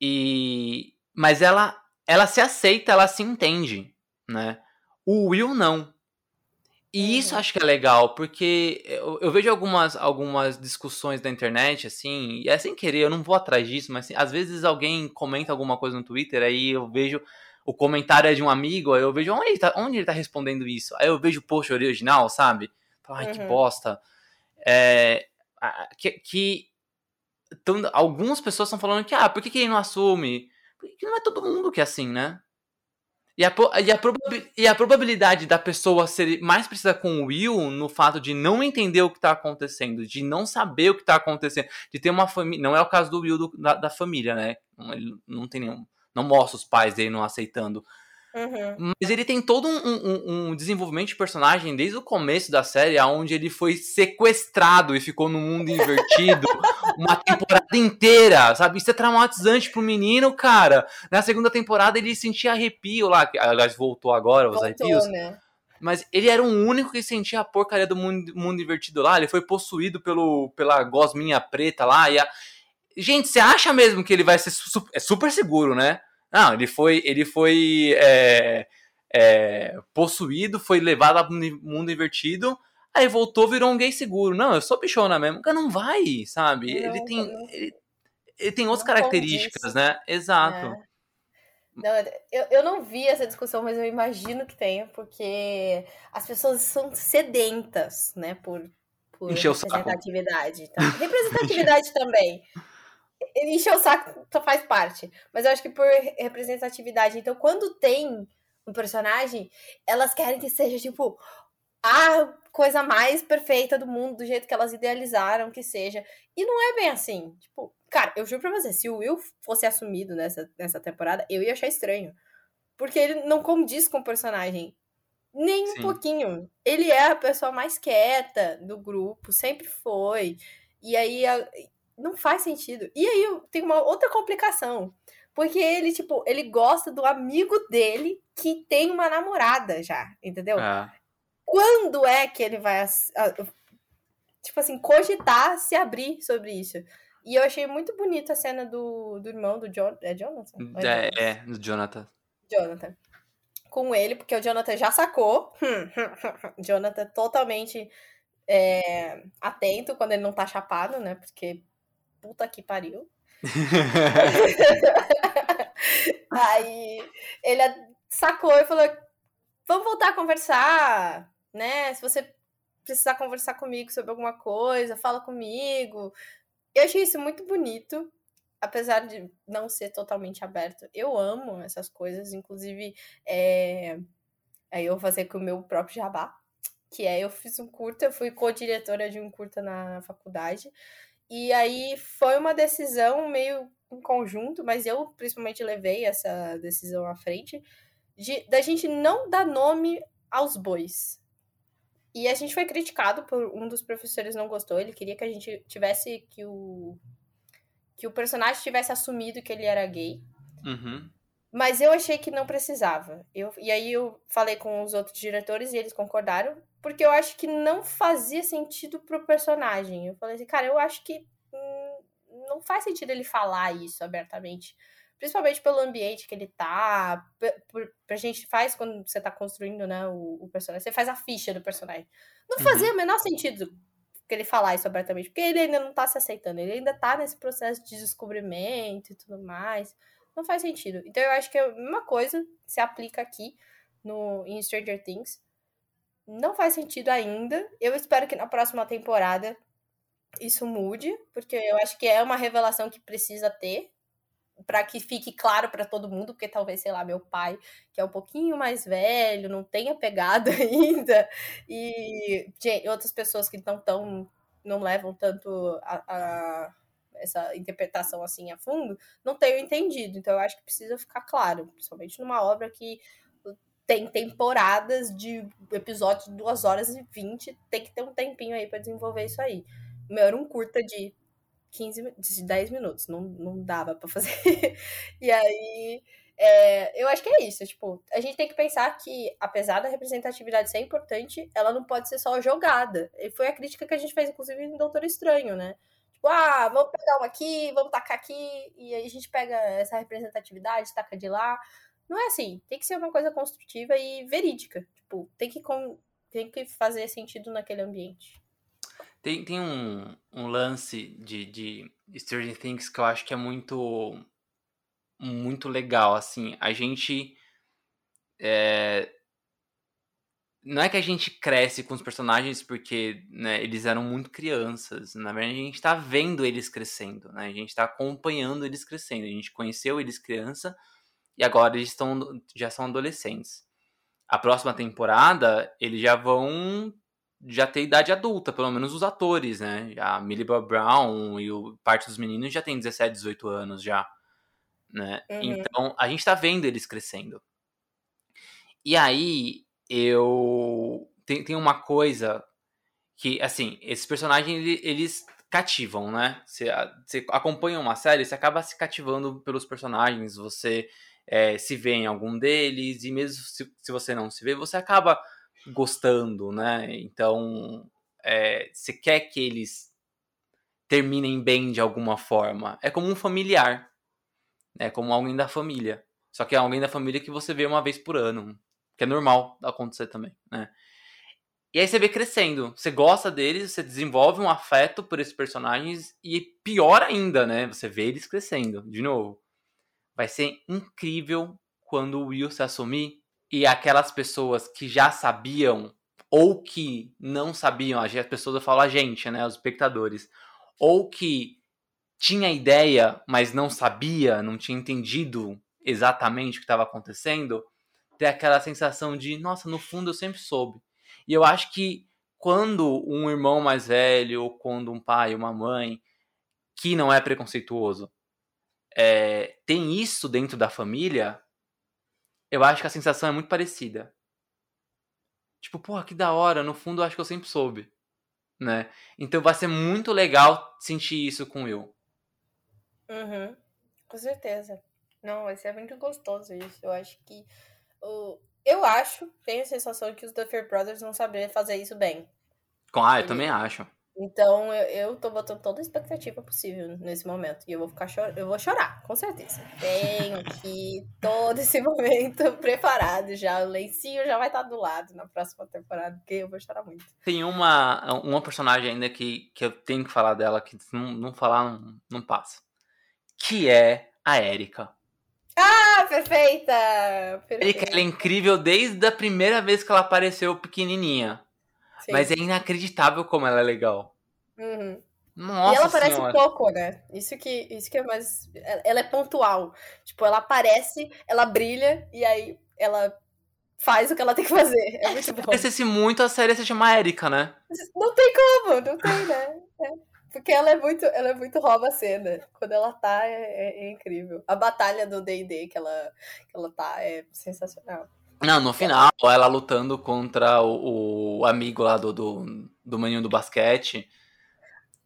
[SPEAKER 2] E mas ela ela se aceita, ela se entende, né? O Will não. E uhum. isso acho que é legal, porque eu, eu, vejo algumas, algumas discussões na internet, assim, e é sem querer, eu não vou atrás disso, mas assim, às vezes alguém comenta alguma coisa no Twitter, aí eu vejo o comentário é de um amigo, aí eu vejo onde ele tá, onde ele tá respondendo isso. Aí eu vejo o post original, sabe? Ai, uhum. que bosta. É, que, que tão, algumas pessoas estão falando que, ah, por que, que ele não assume? Porque não é todo mundo que é assim, né? E a, e, a e a probabilidade da pessoa ser mais precisa com o Will no fato de não entender o que tá acontecendo, de não saber o que tá acontecendo, de ter uma família. Não é o caso do Will do, da, da família, né? Ele não tem nenhum não mostra os pais dele não aceitando. Uhum. Mas ele tem todo um, um, um, desenvolvimento de personagem desde o começo da série, onde ele foi sequestrado e ficou no mundo invertido uma temporada inteira, sabe? Isso é traumatizante pro menino, cara. Na segunda temporada ele sentia arrepio lá, que aliás voltou agora, os arrepios. Né? Mas ele era o único que sentia a porcaria do mundo, mundo invertido lá. Ele foi possuído pelo, pela gosminha preta lá. E a... Gente, você acha mesmo que ele vai ser su é super seguro, né? Não, ele foi, ele foi é, é, possuído, foi levado para o mundo invertido, aí voltou, virou um gay seguro. Não, eu sou bichona mesmo. Cara, não vai, sabe? Não, ele tem. Ele, ele, tem outras características, né? Exato. É.
[SPEAKER 1] Não, eu, eu não vi essa discussão, mas eu imagino que tenha, porque as pessoas são sedentas, né, por, por representatividade. Tá? Representatividade também ele encheu o saco só faz parte. Mas eu acho que por representatividade. Então, quando tem um personagem, elas querem que seja, tipo, a coisa mais perfeita do mundo, do jeito que elas idealizaram que seja. E não é bem assim. Tipo, cara, eu juro pra você, se o Will fosse assumido nessa, nessa temporada, eu ia achar estranho. Porque ele não condiz com o personagem. Nem Sim. um pouquinho. Ele é a pessoa mais quieta do grupo, sempre foi. E aí, não faz sentido. E aí tem uma outra complicação. Porque ele, tipo, ele gosta do amigo dele que tem uma namorada já, entendeu? É. Quando é que ele vai, tipo assim, cogitar se abrir sobre isso? E eu achei muito bonita a cena do, do irmão do John. É Jonathan?
[SPEAKER 2] É, é, do Jonathan.
[SPEAKER 1] Jonathan. Com ele, porque o Jonathan já sacou. Jonathan totalmente é, atento quando ele não tá chapado, né? Porque puta que pariu. Aí ele sacou e falou: vamos voltar a conversar, né? Se você precisar conversar comigo sobre alguma coisa, fala comigo. Eu achei isso muito bonito, apesar de não ser totalmente aberto. Eu amo essas coisas, inclusive é... aí eu vou fazer com o meu próprio jabá, que é eu fiz um curta, eu fui co-diretora de um curta na faculdade e aí foi uma decisão meio em conjunto, mas eu principalmente levei essa decisão à frente, de, da gente não dar nome aos bois. E a gente foi criticado por um dos professores não gostou, ele queria que a gente tivesse que o que o personagem tivesse assumido que ele era gay.
[SPEAKER 2] Uhum.
[SPEAKER 1] Mas eu achei que não precisava. Eu, e aí eu falei com os outros diretores e eles concordaram porque eu acho que não fazia sentido pro personagem. Eu falei assim, cara, eu acho que hum, não faz sentido ele falar isso abertamente. Principalmente pelo ambiente que ele tá. Pra, pra gente faz quando você tá construindo, né, o, o, personagem. Você faz a ficha do personagem. Não uhum. fazia o menor sentido que ele falar isso abertamente, porque ele ainda não tá se aceitando, ele ainda tá nesse processo de descobrimento e tudo mais. Não faz sentido. Então eu acho que a mesma coisa se aplica aqui no em Stranger Things. Não faz sentido ainda. Eu espero que na próxima temporada isso mude, porque eu acho que é uma revelação que precisa ter para que fique claro para todo mundo, porque talvez, sei lá, meu pai, que é um pouquinho mais velho, não tenha pegado ainda, e gente, outras pessoas que não tão, não levam tanto a, a, essa interpretação assim a fundo, não tenham entendido. Então eu acho que precisa ficar claro, principalmente numa obra que tem temporadas de episódios de 2 horas e 20, tem que ter um tempinho aí para desenvolver isso aí. Meu era um curta de 15, de 10 minutos, não, não dava para fazer. e aí, é, eu acho que é isso, tipo, a gente tem que pensar que, apesar da representatividade ser importante, ela não pode ser só jogada. E foi a crítica que a gente fez, inclusive, em Doutor Estranho, né? Tipo, ah, vamos pegar uma aqui, vamos tacar aqui, e aí a gente pega essa representatividade, taca de lá. Não é assim, tem que ser uma coisa construtiva e verídica. Tipo, tem que, tem que fazer sentido naquele ambiente.
[SPEAKER 2] Tem, tem um, um lance de, de Stranger Things que eu acho que é muito muito legal, assim. A gente é... não é que a gente cresce com os personagens porque né, eles eram muito crianças. Na verdade, a gente está vendo eles crescendo, né? A gente está acompanhando eles crescendo. A gente conheceu eles criança e agora eles estão já são adolescentes. A próxima temporada, eles já vão já ter idade adulta, pelo menos os atores, né? A Millie Bob Brown e o, parte dos meninos já tem 17, 18 anos já, né? Uhum. Então, a gente tá vendo eles crescendo. E aí, eu... Tem, tem uma coisa que, assim, esses personagens, eles cativam, né? Você, você acompanha uma série, você acaba se cativando pelos personagens, você é, se vê em algum deles, e mesmo se, se você não se vê, você acaba gostando, né? Então, é, você quer que eles terminem bem de alguma forma. É como um familiar, é como alguém da família. Só que é alguém da família que você vê uma vez por ano, que é normal acontecer também, né? E aí você vê crescendo, você gosta deles, você desenvolve um afeto por esses personagens e pior ainda, né? Você vê eles crescendo, de novo. Vai ser incrível quando o Will se assumir e aquelas pessoas que já sabiam ou que não sabiam, as pessoas eu falo a gente, né, os espectadores, ou que tinha ideia, mas não sabia, não tinha entendido exatamente o que estava acontecendo, ter aquela sensação de, nossa, no fundo eu sempre soube. E eu acho que quando um irmão mais velho, ou quando um pai, uma mãe, que não é preconceituoso, é, tem isso dentro da família, eu acho que a sensação é muito parecida. Tipo, porra, que da hora, no fundo eu acho que eu sempre soube. Né? Então vai ser muito legal sentir isso com eu.
[SPEAKER 1] Uhum. Com certeza. Não, vai ser muito gostoso isso. Eu acho que. O... Eu acho, tenho a sensação que os Duffer Brothers vão saber fazer isso bem.
[SPEAKER 2] Ah, eu também acho.
[SPEAKER 1] Então eu, eu tô botando toda a expectativa possível nesse momento. E eu vou ficar chor... eu vou chorar, com certeza. Tenho aqui todo esse momento preparado já. O lencinho já vai estar do lado na próxima temporada, porque eu vou chorar muito.
[SPEAKER 2] Tem uma, uma personagem ainda que, que eu tenho que falar dela, que não, não falar não, não passa. Que é a Erika.
[SPEAKER 1] Ah, perfeita! perfeita.
[SPEAKER 2] Erika, ela é incrível desde a primeira vez que ela apareceu pequenininha. Sim. Mas é inacreditável como ela é legal.
[SPEAKER 1] Uhum. Nossa
[SPEAKER 2] e
[SPEAKER 1] ela aparece senhora. pouco, né? Isso que, isso que é mais. Ela é pontual. Tipo, ela aparece, ela brilha e aí ela faz o que ela tem que fazer. É muito bom. Se
[SPEAKER 2] parecesse muito, a série se chama Erika, né?
[SPEAKER 1] Não tem como, não tem, né? É. Porque ela é muito, ela é muito rouba a cena. Quando ela tá, é, é, é incrível. A batalha do D&D que ela, que ela tá é sensacional.
[SPEAKER 2] Não, no final, ela lutando contra o, o amigo lá do, do, do maninho do basquete.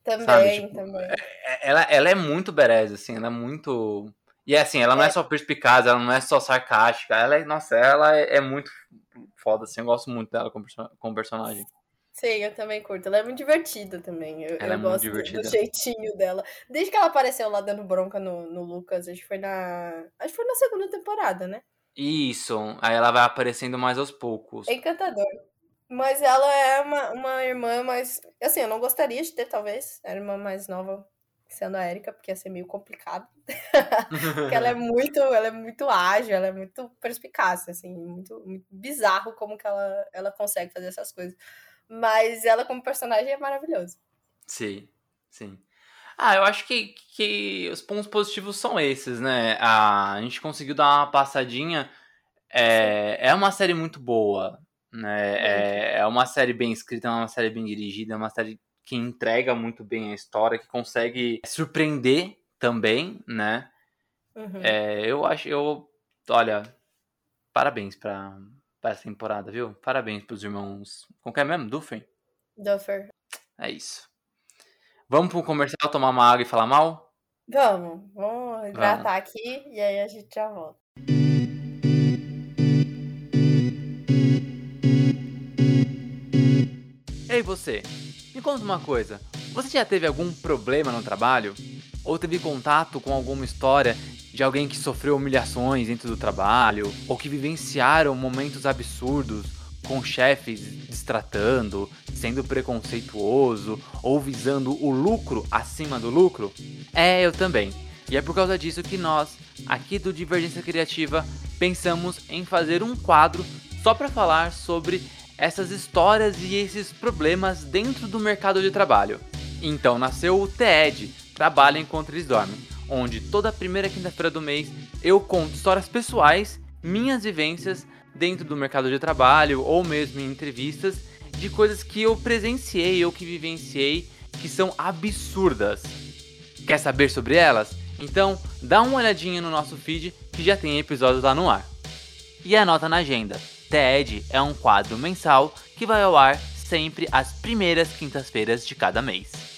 [SPEAKER 1] Também, tipo, também. É,
[SPEAKER 2] é, ela, ela é muito bereza, assim, ela é muito. E assim, ela não é, é só perspicaz, ela não é só sarcástica, ela é, nossa, ela é, é muito foda, assim, eu gosto muito dela como, como personagem.
[SPEAKER 1] Sim, eu também curto. Ela é muito divertida também. Eu,
[SPEAKER 2] ela
[SPEAKER 1] eu
[SPEAKER 2] é
[SPEAKER 1] gosto
[SPEAKER 2] muito divertida.
[SPEAKER 1] do jeitinho dela. Desde que ela apareceu lá dando bronca no, no Lucas, acho que foi na. Acho que foi na segunda temporada, né?
[SPEAKER 2] Isso, aí ela vai aparecendo mais aos poucos.
[SPEAKER 1] É encantador. Mas ela é uma, uma irmã mais. Assim, eu não gostaria de ter, talvez, a irmã mais nova sendo a Erika, porque ia ser meio complicado. porque ela é muito, ela é muito ágil, ela é muito perspicaz, assim, muito, muito bizarro como que ela, ela consegue fazer essas coisas. Mas ela como personagem é maravilhosa.
[SPEAKER 2] Sim, sim. Ah, eu acho que, que os pontos positivos são esses, né? A, a gente conseguiu dar uma passadinha. É, é uma série muito boa, né? É, é uma série bem escrita, é uma série bem dirigida, é uma série que entrega muito bem a história, que consegue surpreender também, né? Uhum. É, eu acho, eu, olha, parabéns pra, pra essa temporada, viu? Parabéns pros irmãos. Como que é mesmo? Duffer?
[SPEAKER 1] Duffer.
[SPEAKER 2] É isso. Vamos pro comercial tomar uma água e falar mal?
[SPEAKER 1] Vamos, vamos hidratar aqui e aí a gente já volta.
[SPEAKER 2] Ei você, me conta uma coisa. Você já teve algum problema no trabalho? Ou teve contato com alguma história de alguém que sofreu humilhações dentro do trabalho? Ou que vivenciaram momentos absurdos com chefes destratando, sendo preconceituoso ou visando o lucro acima do lucro? É, eu também. E é por causa disso que nós, aqui do Divergência Criativa, pensamos em fazer um quadro só para falar sobre essas histórias e esses problemas dentro do mercado de trabalho. Então nasceu o TED, Trabalho Enquanto Eles Dormem, onde toda primeira quinta-feira do mês eu conto histórias pessoais, minhas vivências dentro do mercado de trabalho ou mesmo em entrevistas de coisas que eu presenciei ou que vivenciei que são absurdas. Quer saber sobre elas? Então dá uma olhadinha no nosso feed que já tem episódios lá no ar. E anota na agenda TED é um quadro mensal que vai ao ar sempre às primeiras quintas-feiras de cada mês.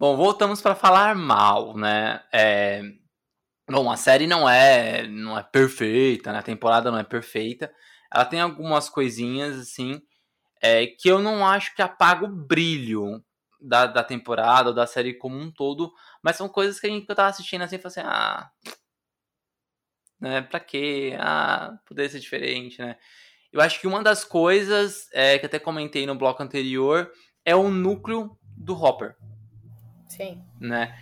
[SPEAKER 2] Bom, voltamos para falar mal, né? É, Bom, a série não é não é perfeita, né? A temporada não é perfeita. Ela tem algumas coisinhas, assim, é, que eu não acho que apaga o brilho da, da temporada ou da série como um todo, mas são coisas que, a gente, que eu tava assistindo assim e assim, ah. Né, pra quê? Ah, poderia ser diferente, né? Eu acho que uma das coisas é, que até comentei no bloco anterior é o núcleo do Hopper.
[SPEAKER 1] Sim.
[SPEAKER 2] Né?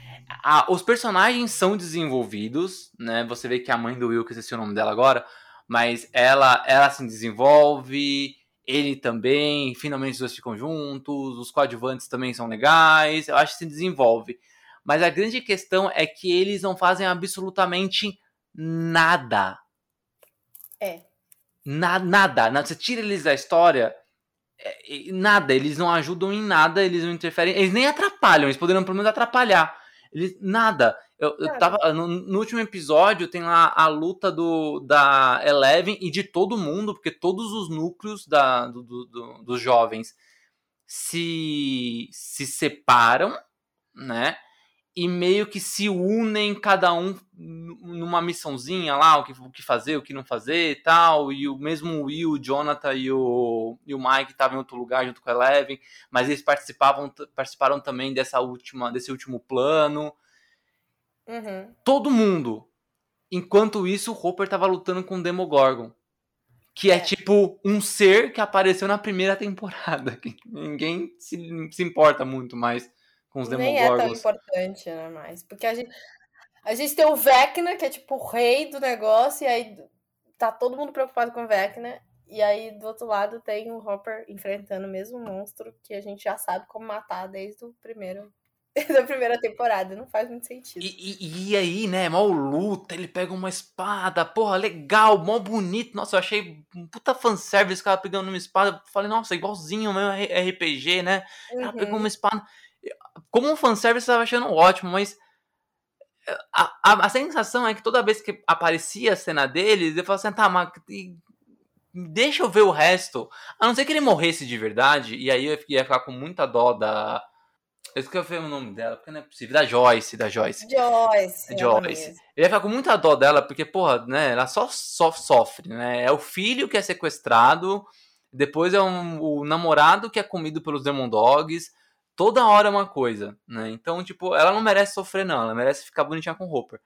[SPEAKER 2] a, os personagens são desenvolvidos, né? Você vê que a mãe do Will, que esqueci o nome dela agora, mas ela, ela se desenvolve, ele também, finalmente os dois ficam juntos, os coadjuvantes também são legais, eu acho que se desenvolve. Mas a grande questão é que eles não fazem absolutamente nada.
[SPEAKER 1] É.
[SPEAKER 2] Na, nada. Você tira eles da história, nada, eles não ajudam em nada, eles não interferem, eles nem atrapalham, eles poderiam pelo menos atrapalhar. Ele, nada. Eu, eu tava. No, no, último episódio tem lá a luta do, da Eleven e de todo mundo, porque todos os núcleos da, do, do, dos jovens se, se separam, né? E meio que se unem cada um numa missãozinha lá, o que, o que fazer, o que não fazer e tal. E o mesmo Will, o Jonathan e o, e o Mike estavam em outro lugar junto com a Eleven, mas eles participavam, participaram também dessa última, desse último plano.
[SPEAKER 1] Uhum.
[SPEAKER 2] Todo mundo. Enquanto isso, o Hopper estava lutando com o Demogorgon. Que é. é. tipo um ser que apareceu na primeira temporada. Que ninguém se, se importa muito mais com os Nem
[SPEAKER 1] Demogorgons. Nem é tão importante, né, mais. Porque a gente, a gente tem o Vecna, que é tipo o rei do negócio, e aí tá todo mundo preocupado com o Vecna. E aí, do outro lado, tem o Hopper enfrentando o mesmo monstro que a gente já sabe como matar desde o primeiro. da primeira temporada, não faz muito sentido.
[SPEAKER 2] E, e, e, aí, né, mal luta, ele pega uma espada, porra, legal, mó bonito. Nossa, eu achei um puta fanservice, o cara pegando uma espada. Falei, nossa, igualzinho mesmo RPG, né? Uhum. Ela pegou uma espada como um fanservice eu tava achando ótimo, mas a, a, a, sensação é que toda vez que aparecia a cena deles, eu falava assim, tá, mas deixa eu ver o resto. A não ser que ele morresse de verdade, e aí eu ia ficar com muita dó da. Eu esqueci o nome dela, porque não é possível. Da Joyce, da Joyce.
[SPEAKER 1] Joyce.
[SPEAKER 2] Joyce. Ele vai ficar com muita dó dela, porque, porra, né, ela só, só sofre, né? É o filho que é sequestrado, depois é um, o namorado que é comido pelos Demon Dogs. Toda hora é uma coisa, né? Então, tipo, ela não merece sofrer, não. Ela merece ficar bonitinha com o Hopper.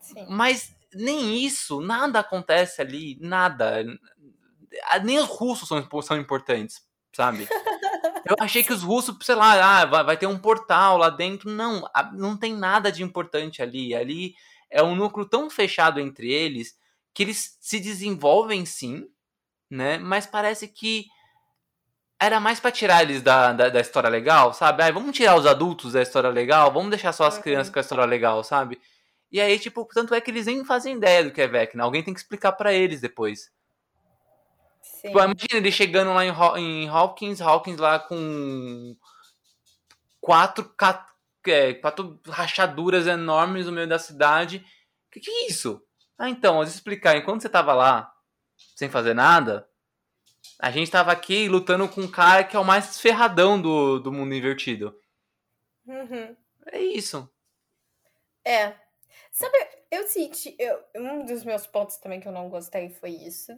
[SPEAKER 2] Sim. Mas nem isso, nada acontece ali, nada. Nem os russos são, são importantes, sabe? Eu achei que os russos, sei lá, ah, vai, vai ter um portal lá dentro. Não, não tem nada de importante ali. Ali é um núcleo tão fechado entre eles que eles se desenvolvem sim, né? Mas parece que era mais para tirar eles da, da, da, história legal, sabe? Ah, vamos tirar os adultos da história legal, vamos deixar só as uhum. crianças com a história legal, sabe? E aí, tipo, tanto é que eles nem fazem ideia do que é Vecna. Alguém tem que explicar para eles depois. Sim. Tipo, imagina ele chegando lá em, em Hawkins, Hawkins lá com quatro, é, quatro rachaduras enormes no meio da cidade. O que, que é isso? Ah, então, vou explicar. Enquanto você tava lá, sem fazer nada, a gente tava aqui lutando com um cara que é o mais ferradão do, do mundo invertido.
[SPEAKER 1] Uhum.
[SPEAKER 2] É isso.
[SPEAKER 1] É, Sabe, eu senti. Eu, um dos meus pontos também que eu não gostei foi isso.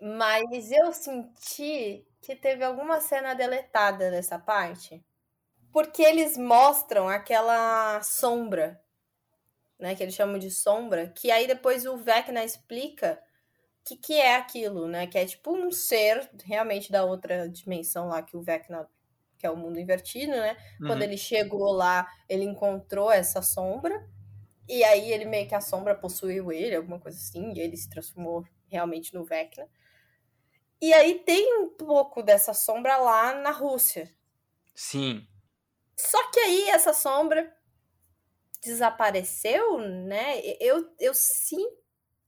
[SPEAKER 1] Mas eu senti que teve alguma cena deletada dessa parte. Porque eles mostram aquela sombra, né? Que eles chamam de sombra. Que aí depois o Vecna explica que, que é aquilo, né? Que é tipo um ser realmente da outra dimensão lá que o Vecna que é o mundo invertido, né? Uhum. Quando ele chegou lá, ele encontrou essa sombra e aí ele meio que a sombra possuiu ele, alguma coisa assim, e ele se transformou realmente no Vecna. E aí tem um pouco dessa sombra lá na Rússia.
[SPEAKER 2] Sim.
[SPEAKER 1] Só que aí essa sombra desapareceu, né? Eu, eu sinto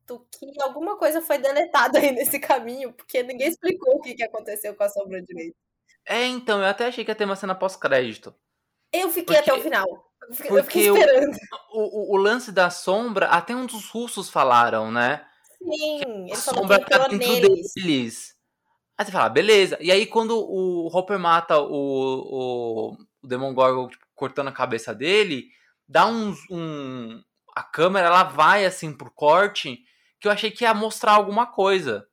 [SPEAKER 1] que alguma coisa foi deletada aí nesse caminho, porque ninguém explicou o que, que aconteceu com a sombra direita.
[SPEAKER 2] É, então, eu até achei que ia ter uma cena pós-crédito.
[SPEAKER 1] Eu fiquei porque... até o final. Porque o,
[SPEAKER 2] o, o, lance da sombra, até um dos russos falaram, né?
[SPEAKER 1] Sim,
[SPEAKER 2] a sombra tá dentro neles. deles. Aí você fala, beleza. E aí, quando o Hopper mata o, o, o Demogorgon tipo, cortando a cabeça dele, dá um, um. A câmera ela vai assim pro corte que eu achei que ia mostrar alguma coisa.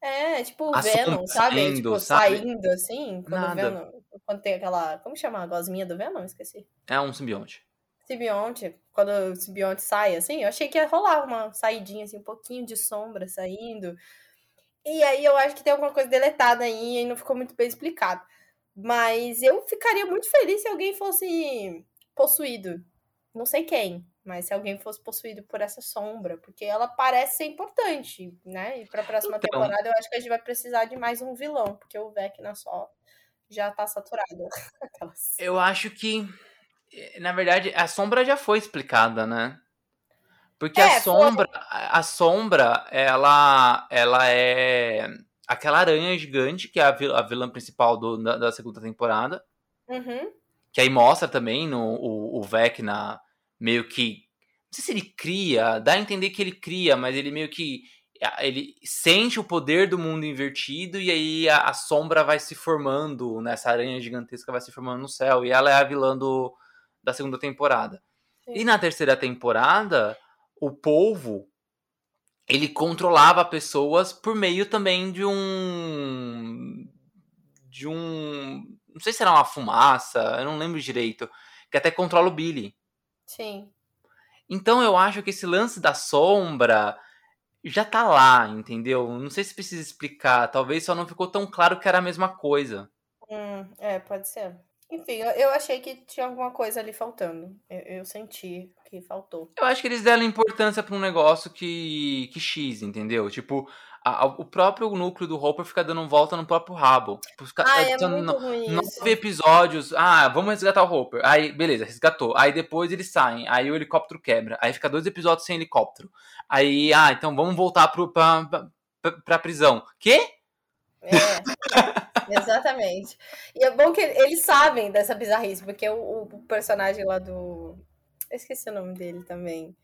[SPEAKER 1] É, tipo o Venom, sabe? Saindo, tipo, sabe? saindo assim, quando Nada. Venom quando tem aquela. Como chama a gosminha do Venom? Esqueci.
[SPEAKER 2] É um simbionte.
[SPEAKER 1] Simbionte. Quando o simbionte sai, assim, eu achei que ia rolar uma saidinha, assim, um pouquinho de sombra saindo. E aí eu acho que tem alguma coisa deletada aí e não ficou muito bem explicado. Mas eu ficaria muito feliz se alguém fosse possuído. Não sei quem, mas se alguém fosse possuído por essa sombra, porque ela parece ser importante, né? E pra próxima então... temporada eu acho que a gente vai precisar de mais um vilão, porque o Vecna só já tá saturada.
[SPEAKER 2] Eu acho que, eh, na verdade, a sombra já foi explicada, né? Porque é, a sombra, foi... a sombra, ela, ela é aquela aranha gigante que é a, vilã, a vilã principal do, da, da, segunda temporada.
[SPEAKER 1] Uhum.
[SPEAKER 2] Que aí mostra também no, o, o Vecna meio que. Não sei se ele cria, dá a entender que ele cria, mas ele meio que ele sente o poder do mundo invertido e aí a, a, sombra vai se formando nessa aranha gigantesca vai se formando no céu e ela é a vilã do, da segunda temporada Sim. e na terceira temporada o povo ele controlava pessoas por meio também de um de um não sei se era uma fumaça eu não lembro direito que até controla o Billy
[SPEAKER 1] Sim.
[SPEAKER 2] Então eu acho que esse lance da sombra já tá lá, entendeu? Não sei se precisa explicar. Talvez só não ficou tão claro que era a mesma coisa.
[SPEAKER 1] Hum, é, pode ser. Enfim, eu, achei que tinha alguma coisa ali faltando. Eu, eu senti que faltou.
[SPEAKER 2] Eu acho que eles deram importância para um negócio que, que X, entendeu? Tipo, a, a, o próprio núcleo do Hopper fica dando volta no próprio rabo. Tipo, fica,
[SPEAKER 1] ah, é muito no, ruim
[SPEAKER 2] nove episódios. Ah, vamos resgatar o Hopper. Aí, beleza, resgatou. Aí depois eles saem. Aí o helicóptero quebra. Aí fica dois episódios sem helicóptero. Aí, ah, então vamos voltar pro, pra, pra, pra prisão. Quê?
[SPEAKER 1] É, exatamente. E é bom que eles sabem dessa bizarrice, porque o, o personagem lá do. Eu esqueci o nome dele também.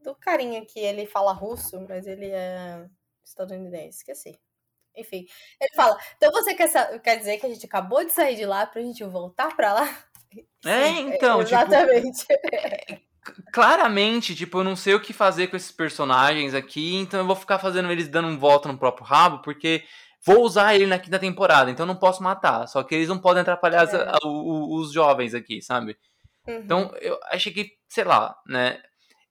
[SPEAKER 1] Do carinha que ele fala russo, mas ele é estadunidense, esqueci. Enfim, ele fala: então você quer, quer dizer que a gente acabou de sair de lá pra gente voltar pra lá?
[SPEAKER 2] É, então, tipo,
[SPEAKER 1] Exatamente.
[SPEAKER 2] claramente, tipo, eu não sei o que fazer com esses personagens aqui, então eu vou ficar fazendo eles dando um volta no próprio rabo, porque vou usar ele na quinta temporada, então eu não posso matar. Só que eles não podem atrapalhar
[SPEAKER 1] É.
[SPEAKER 2] a- o- os jovens aqui, sabe?
[SPEAKER 1] Uhum.
[SPEAKER 2] Então, eu achei que, sei lá, né?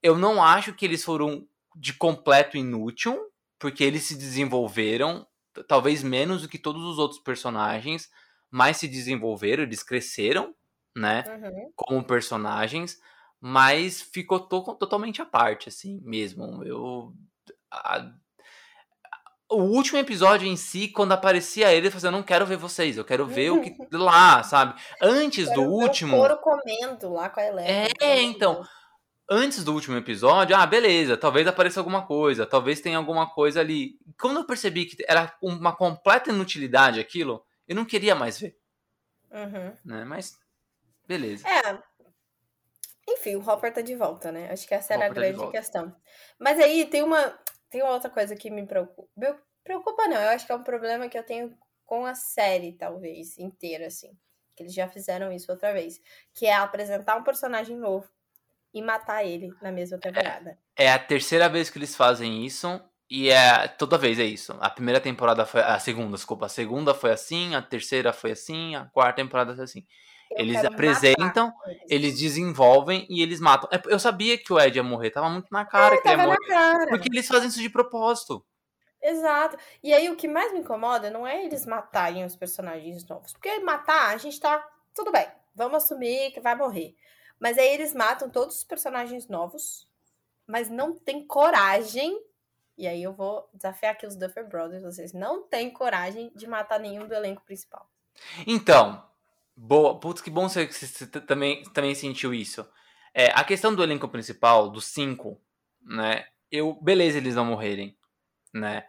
[SPEAKER 2] Eu não acho que eles foram de completo inútil, porque eles se desenvolveram, talvez menos do que todos os outros personagens, mas se desenvolveram, eles cresceram, né?
[SPEAKER 1] Uhum.
[SPEAKER 2] Como personagens, mas ficou to- totalmente à parte, assim, mesmo. Eu. a- o último episódio em si, quando aparecia ele, eu falei, eu não quero ver vocês, eu quero ver o que lá, sabe? Antes do último.
[SPEAKER 1] O couro comendo lá com a Eleven.
[SPEAKER 2] É, então.
[SPEAKER 1] Deus.
[SPEAKER 2] Antes do último episódio, ah, beleza, talvez apareça alguma coisa, talvez tenha alguma coisa ali. Quando eu percebi que era uma completa inutilidade aquilo, eu não queria mais ver,
[SPEAKER 1] Uhum.
[SPEAKER 2] né? Mas, beleza.
[SPEAKER 1] É. Enfim, o Hopper tá de volta, né? Acho que essa era a
[SPEAKER 2] tá de
[SPEAKER 1] grande
[SPEAKER 2] volta.
[SPEAKER 1] questão. Mas aí tem uma, tem uma outra coisa que me preocupa. Me preocupa não, eu acho que é um problema que eu tenho com a série, talvez, inteira, assim. Que eles já fizeram isso outra vez. Que é apresentar um personagem novo e matar ele na mesma temporada.
[SPEAKER 2] É a terceira vez que eles fazem isso. E é toda vez é isso. A primeira temporada foi. A segunda, desculpa. A segunda foi assim, a terceira foi assim, a quarta temporada foi assim.
[SPEAKER 1] Eu
[SPEAKER 2] Eles apresentam,
[SPEAKER 1] matar eles.
[SPEAKER 2] desenvolvem e eles matam. É, Eu sabia que o Ed ia morrer, tava muito na cara que ele ia morrer.
[SPEAKER 1] cara.
[SPEAKER 2] Porque eles fazem isso de propósito.
[SPEAKER 1] Exato. E aí o que mais me incomoda não é eles matarem os personagens novos. Porque matar, a gente tá. Tudo bem, vamos assumir que vai morrer. Mas aí eles matam todos os personagens novos, mas não tem coragem. E aí eu vou desafiar aqui os Duffer Brothers, vocês não têm coragem de matar nenhum do elenco principal.
[SPEAKER 2] Então, boa. Putz, que bom você, que você também, também sentiu isso. É, a questão do elenco principal, dos cinco, né? Eu, beleza, eles não morrerem, né?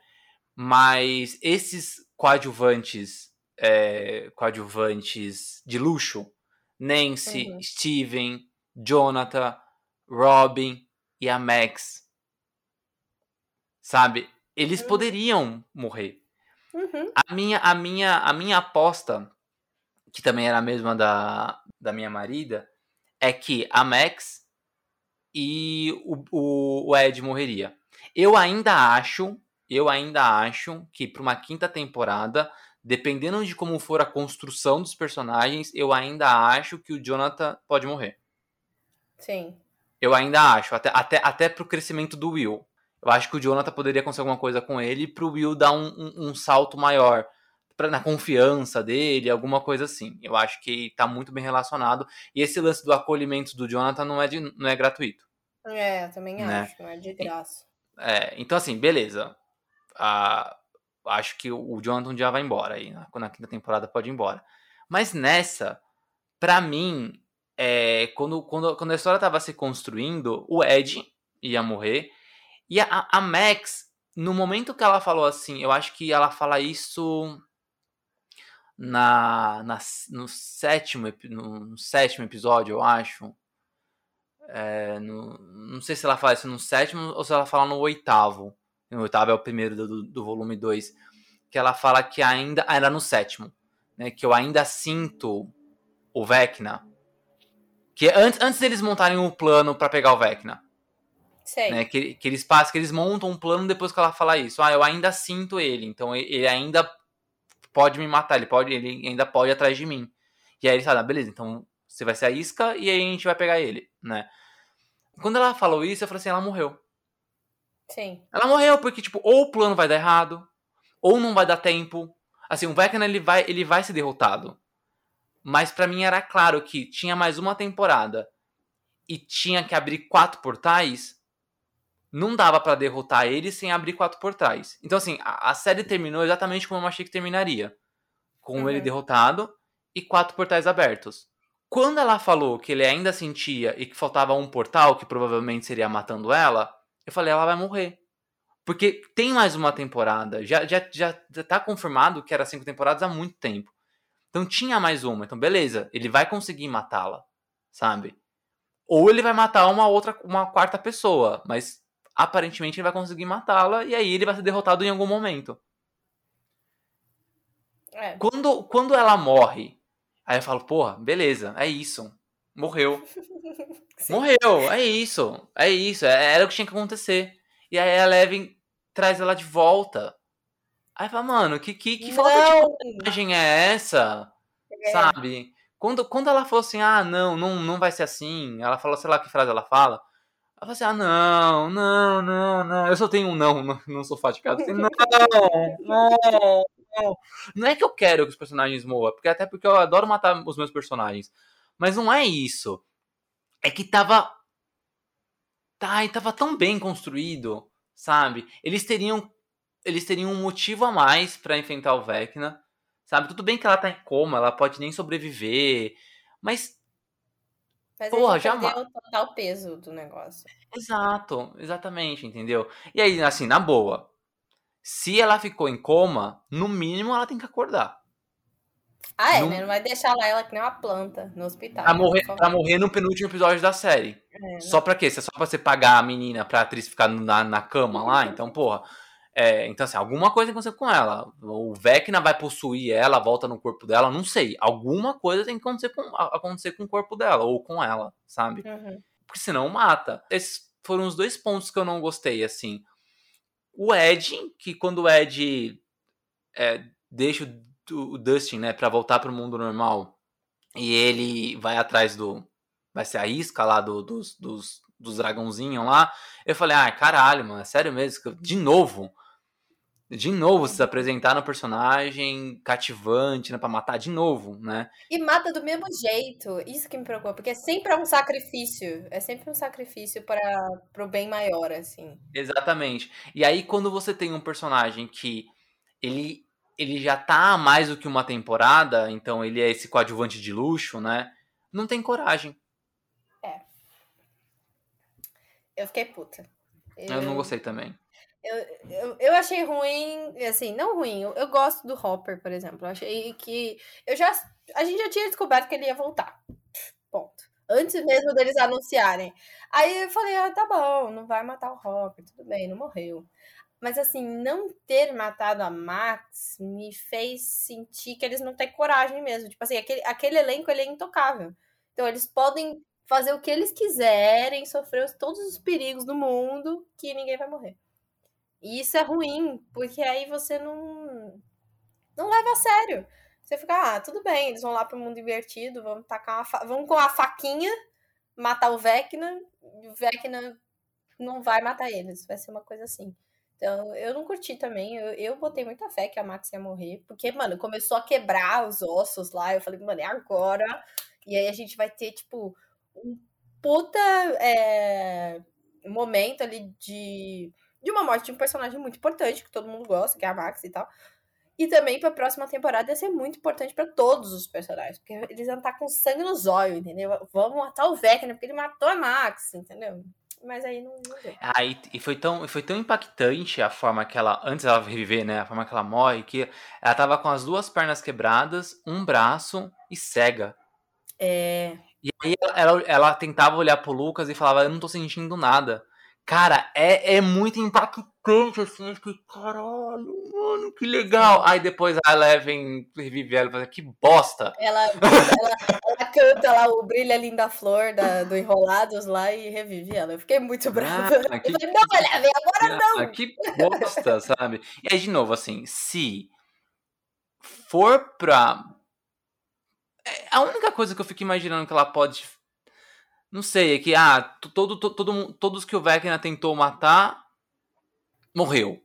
[SPEAKER 2] Mas esses coadjuvantes, é, coadjuvantes de luxo, Nancy,
[SPEAKER 1] Uhum.
[SPEAKER 2] Steven, Jonathan, Robin e a Max, sabe? Eles
[SPEAKER 1] Uhum.
[SPEAKER 2] poderiam morrer.
[SPEAKER 1] Uhum.
[SPEAKER 2] A minha, a minha, a minha aposta, que também era a mesma da, da minha marida, é que a Max e o, o, o Ed morreria. Eu ainda acho, eu ainda acho que para uma quinta temporada, dependendo de como for a construção dos personagens, eu ainda acho que o Jonathan pode morrer.
[SPEAKER 1] Sim.
[SPEAKER 2] Eu ainda acho, até, até, até pro crescimento do Will. Eu acho que o Jonathan poderia conseguir alguma coisa com ele pro Will dar um, um, um salto maior pra, na confiança dele, alguma coisa assim. Eu acho que tá muito bem relacionado. E esse lance do acolhimento do Jonathan não é, de, não é gratuito.
[SPEAKER 1] É, eu também
[SPEAKER 2] Né?
[SPEAKER 1] acho, não é de graça.
[SPEAKER 2] É, então, assim, beleza. Ah, acho que o Jonathan já vai embora aí. Na, na quinta temporada pode ir embora. Mas nessa, pra mim, é, quando, quando, quando a história tava se construindo, o Ed ia morrer. E a, a Max, no momento que ela falou assim, eu acho que ela fala isso na, na no, sétimo, no sétimo episódio, eu acho. É, no- não sei se ela fala isso no sétimo ou se ela fala no oitavo. O oitavo é o primeiro do, do- volume 2. Que ela fala que ainda. Ah, era no sétimo. Né, que eu ainda sinto o Vecna. Que antes, antes deles montarem o plano pra pegar o Vecna.
[SPEAKER 1] Sei.
[SPEAKER 2] Né, que, que eles passam, que eles montam um plano depois que ela fala isso. Ah, eu ainda sinto ele. Então ele ele ainda pode me matar. Ele, pode, ele ainda pode ir atrás de mim. E aí ele fala, ah, beleza, então você vai ser a isca e aí a gente vai pegar ele, né? Quando ela falou isso, eu falei assim, ela morreu.
[SPEAKER 1] Sim.
[SPEAKER 2] Ela morreu porque, tipo, ou o plano vai dar errado, ou não vai dar tempo. Assim, o Vecna, ele vai, ele vai ser derrotado. Mas pra mim era claro que tinha mais uma temporada e tinha que abrir quatro portais. Não dava pra derrotar ele sem abrir quatro portais. Então, assim, a, a série terminou exatamente como eu achei que terminaria. Com
[SPEAKER 1] Uhum.
[SPEAKER 2] ele derrotado e quatro portais abertos. Quando ela falou que ele ainda sentia e que faltava um portal, que provavelmente seria matando ela, eu falei, ela vai morrer. Porque tem mais uma temporada. Já, já, já, já tá confirmado que era cinco temporadas há muito tempo. Então tinha mais uma. Então, beleza, ele vai conseguir matá-la, sabe? Ou ele vai matar uma outra, uma quarta pessoa, mas aparentemente ele vai conseguir matá-la e aí ele vai ser derrotado em algum momento.
[SPEAKER 1] É.
[SPEAKER 2] Quando, quando ela morre, Aí eu falo, porra, beleza, é isso. Morreu. Sim. Morreu, é isso. É isso. É, era o que tinha que acontecer. E aí a Eleven traz ela de volta. Aí fala, mano, que, que, que falta de imagem é essa? É. Sabe? Quando, quando ela falou assim, ah, não, não, não vai ser assim, ela falou, sei lá que frase ela fala. Ela falou assim, ah, não, não, não, não. Eu só tenho um não sofá de casa. Assim, não, não, não. Não é que eu quero que os personagens morram, porque até porque eu adoro matar os meus personagens. Mas não é isso. É que tava. Tá, e tava tão bem construído, sabe? Eles teriam. Eles teriam um motivo a mais para enfrentar o Vecna. Sabe? Tudo bem que ela tá em coma, ela pode nem sobreviver. Mas.
[SPEAKER 1] Mas porra, já o total peso do negócio.
[SPEAKER 2] Exato, exatamente, entendeu? E aí, assim, na boa. Se ela ficou em coma, no mínimo ela tem que acordar.
[SPEAKER 1] Ah, é, no... né? Não vai deixar lá ela que nem uma planta no hospital.
[SPEAKER 2] Pra morrer, pra morrer no penúltimo episódio da série. É, só pra quê? Só pra você pagar a menina pra atriz ficar na, na cama lá? Então, porra. É, então, assim, alguma coisa tem que acontecer com ela. O Vecna vai possuir ela, volta no corpo dela, não sei. Alguma coisa tem que acontecer com, acontecer com o corpo dela, ou com ela, sabe? Uhum. Porque senão mata. Esses foram os dois pontos que eu não gostei, assim. O Ed, que quando o Ed é, deixa o, o Dustin, né, pra voltar pro mundo normal, e ele vai atrás do. Vai ser a isca lá do, dos, dos, dos dragãozinhos lá. Eu falei, ah, caralho, mano, é sério mesmo? De novo? de novo se apresentar no personagem cativante, né, para matar de novo, né?
[SPEAKER 1] E mata do mesmo jeito. Isso que me preocupa, porque é sempre um sacrifício, é sempre um sacrifício para o bem maior, assim.
[SPEAKER 2] Exatamente. E aí quando você tem um personagem que ele ele já tá há mais do que uma temporada, então ele é esse coadjuvante de luxo, né? Não tem coragem.
[SPEAKER 1] É. Eu fiquei puta.
[SPEAKER 2] Eu, eu não gostei também.
[SPEAKER 1] Eu, eu, eu achei ruim, assim, não ruim. Eu, eu, gosto do Hopper, por exemplo. Eu achei que. Eu já. A gente já tinha descoberto que ele ia voltar. Ponto. Antes mesmo deles anunciarem. Aí eu falei, ah, tá bom, não vai matar o Hopper, tudo bem, não morreu. Mas assim, não ter matado a Max me fez sentir que eles não têm coragem mesmo. Tipo assim, aquele, aquele elenco ele é intocável. Então eles podem fazer o que eles quiserem, sofrer todos os perigos do mundo, que ninguém vai morrer. E isso é ruim, porque aí você não não leva a sério. Você fica, ah, tudo bem, eles vão lá pro mundo invertido, vão tacar uma fa... vão com a faquinha matar o Vecna, e o Vecna não vai matar eles, vai ser uma coisa assim. Então, eu não curti também. Eu, eu botei muita fé que a Max ia morrer. Porque, mano, começou a quebrar os ossos lá. Eu falei, mano, é agora. E aí a gente vai ter, tipo, um puta é, momento ali de de uma morte de um personagem muito importante, que todo mundo gosta, que é a Max e tal. E também pra próxima temporada ia ser muito importante para todos os personagens, porque eles vão estar com sangue nos olhos, entendeu? Vamos matar o Vecna, porque ele matou a Max, entendeu? Mas aí não, não deu.
[SPEAKER 2] Ah, e, e, foi tão, foi tão impactante a forma que ela, antes dela reviver, né? A forma que ela morre, que ela tava com as duas pernas quebradas, um braço e cega.
[SPEAKER 1] É.
[SPEAKER 2] E aí ela, ela, ela tentava olhar pro Lucas e falava, eu não tô sentindo nada. Cara, é, é muito impactante, assim. Eu fiquei, caralho, mano, que legal. Aí depois a Eleven revive ela e fala, que bosta.
[SPEAKER 1] Ela, ela, ela, canta lá o Brilha Linda Flor da, do Enrolados lá e revive ela. Eu fiquei muito brava. Ah, que, eu falei, não, Eleven, agora não.
[SPEAKER 2] Ah, que bosta, sabe? E aí, de novo, assim, se for pra. É, a única coisa que eu fico imaginando que ela pode não sei, é que ah, todo, todo, todos que o Vecna tentou matar morreu.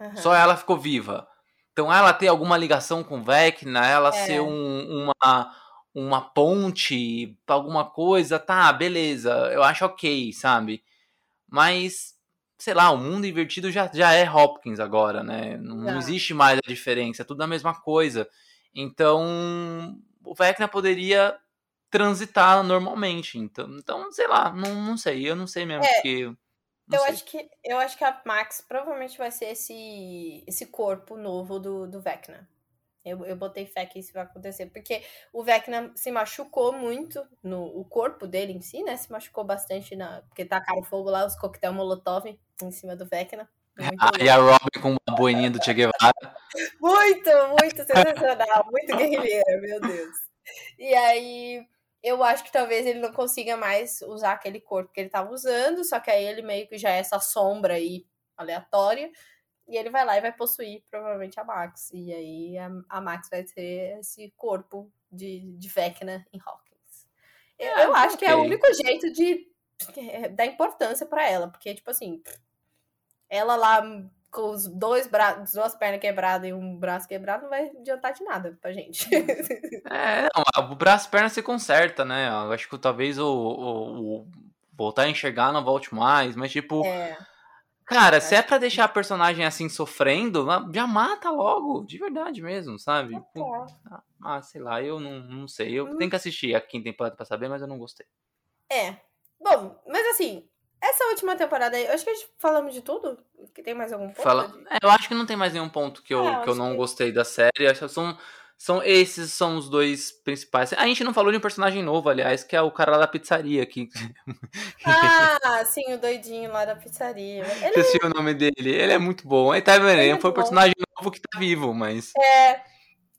[SPEAKER 2] Uhum. Só ela ficou viva. Então ela ter alguma ligação com o Vecna, ela é. ser um, uma, uma ponte pra alguma coisa, tá, beleza, eu acho ok, sabe? Mas, sei lá, o mundo invertido já, já é Hopkins agora, né? Não, não existe mais a diferença, é tudo a mesma coisa. Então, o Vecna poderia transitar normalmente. Então, então sei lá, não, não sei, eu não sei mesmo, é, porque.
[SPEAKER 1] eu sei. acho que eu acho que a Max provavelmente vai ser esse esse corpo novo do, do Vecna. Eu, eu botei fé que isso vai acontecer, porque o Vecna se machucou muito no o corpo dele em si, né? Se machucou bastante na porque tacaram fogo lá os coquetel Molotov em cima do Vecna.
[SPEAKER 2] Ah, e a Robin com uma boininha do Che Guevara.
[SPEAKER 1] muito, muito sensacional, muito guerrilheira, meu Deus. E aí eu acho que talvez ele não consiga mais usar aquele corpo que ele tava usando, só que aí ele meio que já é essa sombra aí aleatória. E ele vai lá e vai possuir provavelmente a Max. E aí a, a Max vai ter esse corpo de, de Vecna em Hawkins. Eu,
[SPEAKER 2] É,
[SPEAKER 1] eu acho que é o único jeito de dar importância pra ela. Porque, tipo assim, ela lá com os dois braços, duas pernas quebradas e um braço quebrado não vai adiantar de nada pra gente.
[SPEAKER 2] É, não, o braço perna se conserta, né? Eu acho que talvez o, o- o voltar a enxergar não volte mais, mas tipo,
[SPEAKER 1] é.
[SPEAKER 2] cara, se é pra deixar a personagem assim sofrendo, já mata logo, de verdade mesmo, sabe?
[SPEAKER 1] Tá.
[SPEAKER 2] Ah, sei lá, eu não, não sei. Eu
[SPEAKER 1] Hum.
[SPEAKER 2] tenho que assistir a quinta temporada pra saber, mas eu não gostei.
[SPEAKER 1] É. Bom, mas assim, essa última temporada aí, eu acho que a gente falamos de tudo. Que tem mais algum ponto?
[SPEAKER 2] Fala...
[SPEAKER 1] de-
[SPEAKER 2] É, eu acho que não tem mais nenhum ponto que eu,
[SPEAKER 1] Ah,
[SPEAKER 2] que eu não
[SPEAKER 1] que-
[SPEAKER 2] gostei da série. Acho que São, são esses são os dois principais. A gente não falou de um personagem novo, aliás, que é o cara lá da pizzaria que
[SPEAKER 1] Ah, sim, o doidinho lá da pizzaria. Ele
[SPEAKER 2] esqueci o nome dele. Ele é muito bom. Ele tá vendo?
[SPEAKER 1] Ele é
[SPEAKER 2] Ele foi um personagem novo que tá vivo, mas
[SPEAKER 1] é.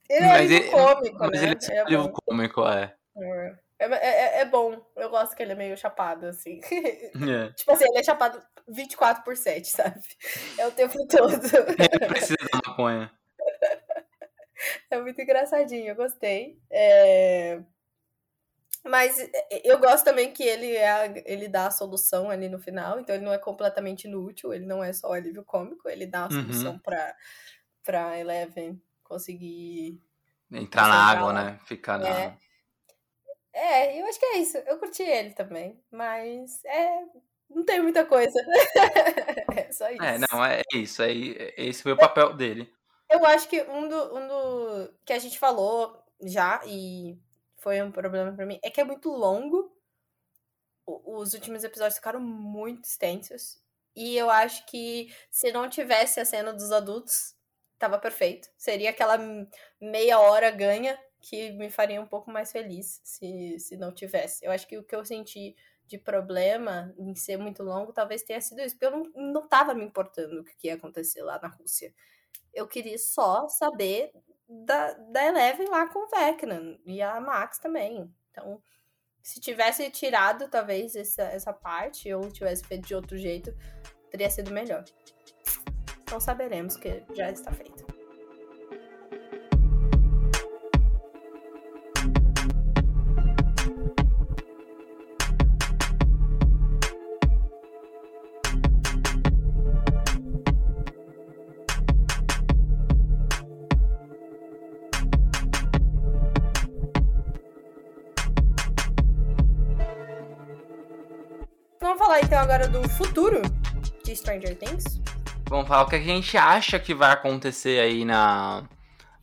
[SPEAKER 1] Ele é
[SPEAKER 2] Mas ele-
[SPEAKER 1] cômico,
[SPEAKER 2] mas
[SPEAKER 1] né?
[SPEAKER 2] ele é
[SPEAKER 1] é,
[SPEAKER 2] cômico, é.
[SPEAKER 1] É, é, é- é bom. Eu gosto que ele é meio chapado, assim.
[SPEAKER 2] É.
[SPEAKER 1] tipo assim, ele é chapado 24 por 7, sabe? É o tempo todo.
[SPEAKER 2] Ele precisa da maconha.
[SPEAKER 1] É muito engraçadinho, eu gostei. É, Mas é, eu gosto também que ele, é ele dá a solução ali no final, então ele não é completamente inútil, ele não é só alívio cômico, ele dá a
[SPEAKER 2] Uhum.
[SPEAKER 1] solução pra, pra Eleven conseguir.
[SPEAKER 2] Entrar na água,
[SPEAKER 1] lá.
[SPEAKER 2] né? Ficar na.
[SPEAKER 1] É. É, eu acho que é isso. Eu curti ele também, mas é. Não tem muita coisa. é só isso.
[SPEAKER 2] É, não, é isso. É, esse foi o papel dele.
[SPEAKER 1] Eu acho que um do, um do que a gente falou já, e foi um problema pra mim, é que é muito longo. O- Os últimos episódios ficaram muito extensos. E eu acho que se não tivesse a cena dos adultos, tava perfeito. Seria aquela meia hora ganha que me faria um pouco mais feliz se, se não tivesse. Eu acho que o que eu senti de problema em ser muito longo talvez tenha sido isso, porque eu não, não tava me importando o que ia acontecer lá na Rússia. Eu queria só saber da, da Eleven lá com o Vecna e a Max também. Então, se tivesse tirado talvez essa, essa parte ou tivesse feito de outro jeito, teria sido melhor. Então saberemos que já está feito. Stranger Things.
[SPEAKER 2] Vamos falar o que a gente acha que vai acontecer aí na,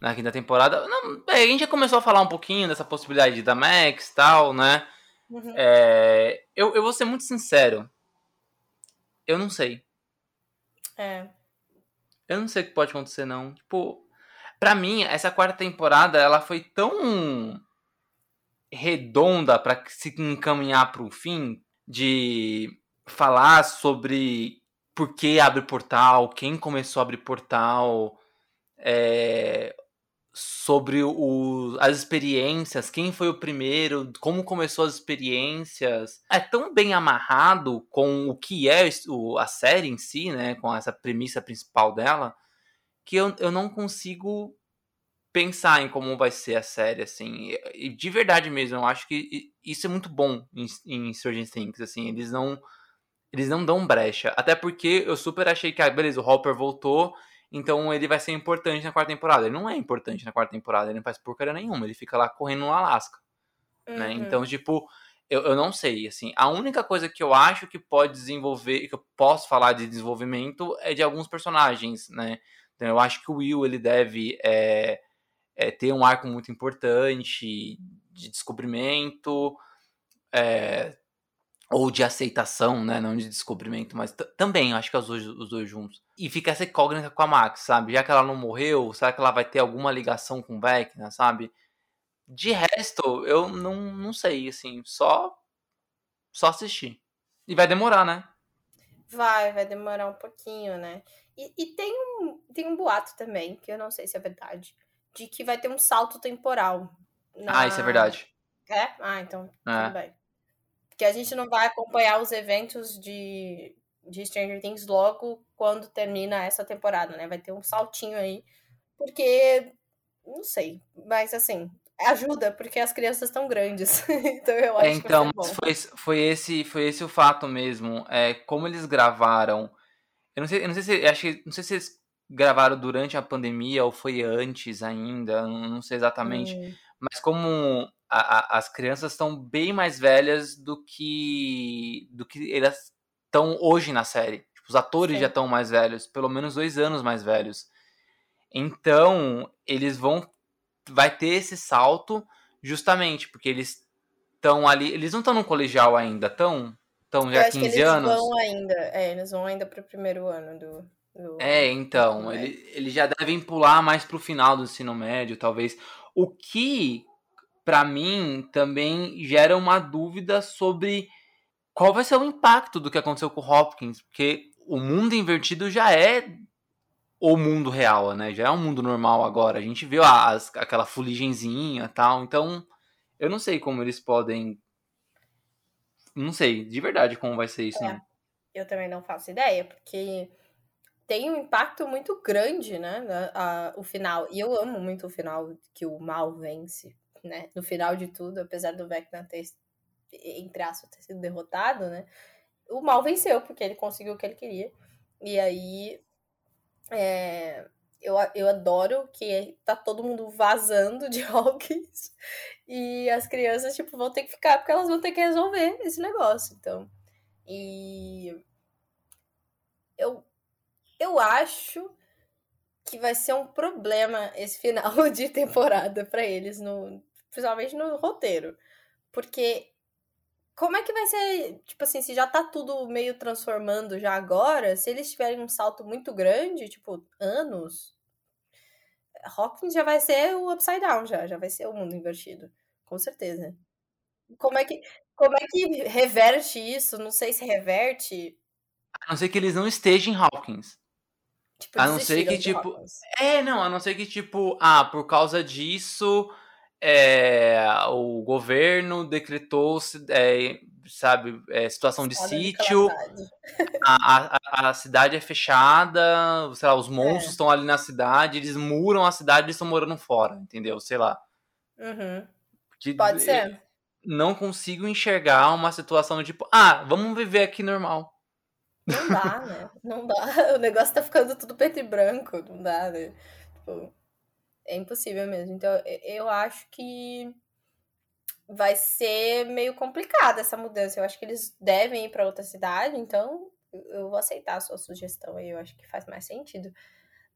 [SPEAKER 2] na quinta temporada. Não, é, a gente já começou a falar um pouquinho dessa possibilidade da Max e tal, né?
[SPEAKER 1] Uhum.
[SPEAKER 2] É, eu, eu vou ser muito sincero. Eu não sei.
[SPEAKER 1] É.
[SPEAKER 2] Eu não sei o que pode acontecer, não. Tipo, pra mim, essa quarta temporada, ela foi tão redonda pra se encaminhar pro fim de falar sobre por que abre portal, quem começou a abrir portal, é, sobre o, as experiências, quem foi o primeiro, como começou as experiências. É tão bem amarrado com o que é o- a série em si, né? Com essa premissa principal dela, que eu, eu não consigo pensar em como vai ser a série, assim. E, de verdade mesmo, eu acho que isso é muito bom em, em Stranger Things, assim. Eles não, eles não dão brecha. Até porque eu super achei que, ah, beleza, o Hopper voltou, então ele vai ser importante na quarta temporada. Ele não é importante na quarta temporada, ele não faz porcaria nenhuma. Ele fica lá correndo no Alasca né?
[SPEAKER 1] Uhum.
[SPEAKER 2] Então, tipo, eu, eu não sei, assim, a única coisa que eu acho que pode desenvolver, que eu posso falar de desenvolvimento é de alguns personagens, né? Então, eu acho que o Will, ele deve é, é, ter um arco muito importante de descobrimento, é, ou de aceitação, né? Não de descobrimento, mas também, acho que é os dois, os dois juntos. E fica essa incógnita com a Max, sabe? Já que ela não morreu, será que ela vai ter alguma ligação com o Vecna, sabe? De resto, eu não, não sei, assim, só só assistir. E vai demorar, né?
[SPEAKER 1] Vai, vai demorar um pouquinho, né? E, e tem, um, tem um boato também, que eu não sei se é verdade, de que vai ter um salto temporal Na...
[SPEAKER 2] Ah, isso é verdade.
[SPEAKER 1] É? Ah, então é. tudo bem. Porque a gente não vai acompanhar os eventos de, de Stranger Things logo quando termina essa temporada, né? Vai ter um saltinho aí. Porque, não sei, mas assim, ajuda, porque as crianças estão grandes. então eu acho
[SPEAKER 2] é, então, que foi, foi, esse, foi esse o fato mesmo. É, como eles gravaram. Eu não sei, eu não sei se. Acho que, não sei se eles gravaram durante a pandemia ou foi antes ainda, não sei exatamente. Hum. Mas como a, a, as crianças estão bem mais velhas do que do que elas estão hoje na série. Tipo, os atores Sim. já estão mais velhos, pelo menos dois anos mais velhos. Então, eles vão. Vai ter esse salto justamente porque eles estão ali. Eles não estão no colegial ainda, estão? Estão já 15
[SPEAKER 1] eles
[SPEAKER 2] anos?
[SPEAKER 1] Eles vão ainda, é, eles vão ainda pro primeiro ano do. do
[SPEAKER 2] é, então. Do ele, eles já devem pular mais pro final do ensino médio, talvez. O que, para mim, também gera uma dúvida sobre qual vai ser o impacto do que aconteceu com o Hopkins, porque o mundo invertido já é o mundo real, né? Já é um mundo normal agora. A gente viu as, aquela fuligenzinha e tal. Então, eu não sei como eles podem. Não sei, de verdade, como vai ser isso, é. né?
[SPEAKER 1] Eu também não faço ideia, porque tem um impacto muito grande, né? A, a, o final. E eu amo muito o final que o mal vence, né? No final de tudo, apesar do Vecna ter, entre aspas, ter sido derrotado, né? O mal venceu, porque ele conseguiu o que ele queria. E aí é, eu, eu adoro que tá todo mundo vazando de Hawkins e as crianças, tipo, vão ter que ficar porque elas vão ter que resolver esse negócio, então. E eu, eu acho que vai ser um problema esse final de temporada para eles, no, principalmente no roteiro. Porque como é que vai ser, tipo assim, se já tá tudo meio transformando já agora, se eles tiverem um salto muito grande, tipo, anos, Hawkins já vai ser o Upside Down, já, já vai ser o mundo invertido, com certeza. Como é que, como é que reverte isso? Não sei se reverte.
[SPEAKER 2] A não ser que eles não estejam em Hawkins. Tipo, a não ser que, tipo. Hawkins. É, não, a não ser que, tipo, ah, por causa disso é, o governo decretou, é, sabe, é, situação de sítio, a, a, a, cidade é fechada, sei lá, os monstros estão ali na cidade, eles muram a cidade e estão morando fora, entendeu? Sei lá.
[SPEAKER 1] Uhum. Pode ser.
[SPEAKER 2] Não consigo enxergar uma situação de tipo, ah, vamos viver aqui normal.
[SPEAKER 1] Não dá, né? Não dá. O negócio tá ficando tudo preto e branco, não dá, né? Tipo é impossível mesmo. Então, eu acho que vai ser meio complicada essa mudança. Eu acho que eles devem ir para outra cidade, então eu vou aceitar a sua sugestão aí. Eu acho que faz mais sentido.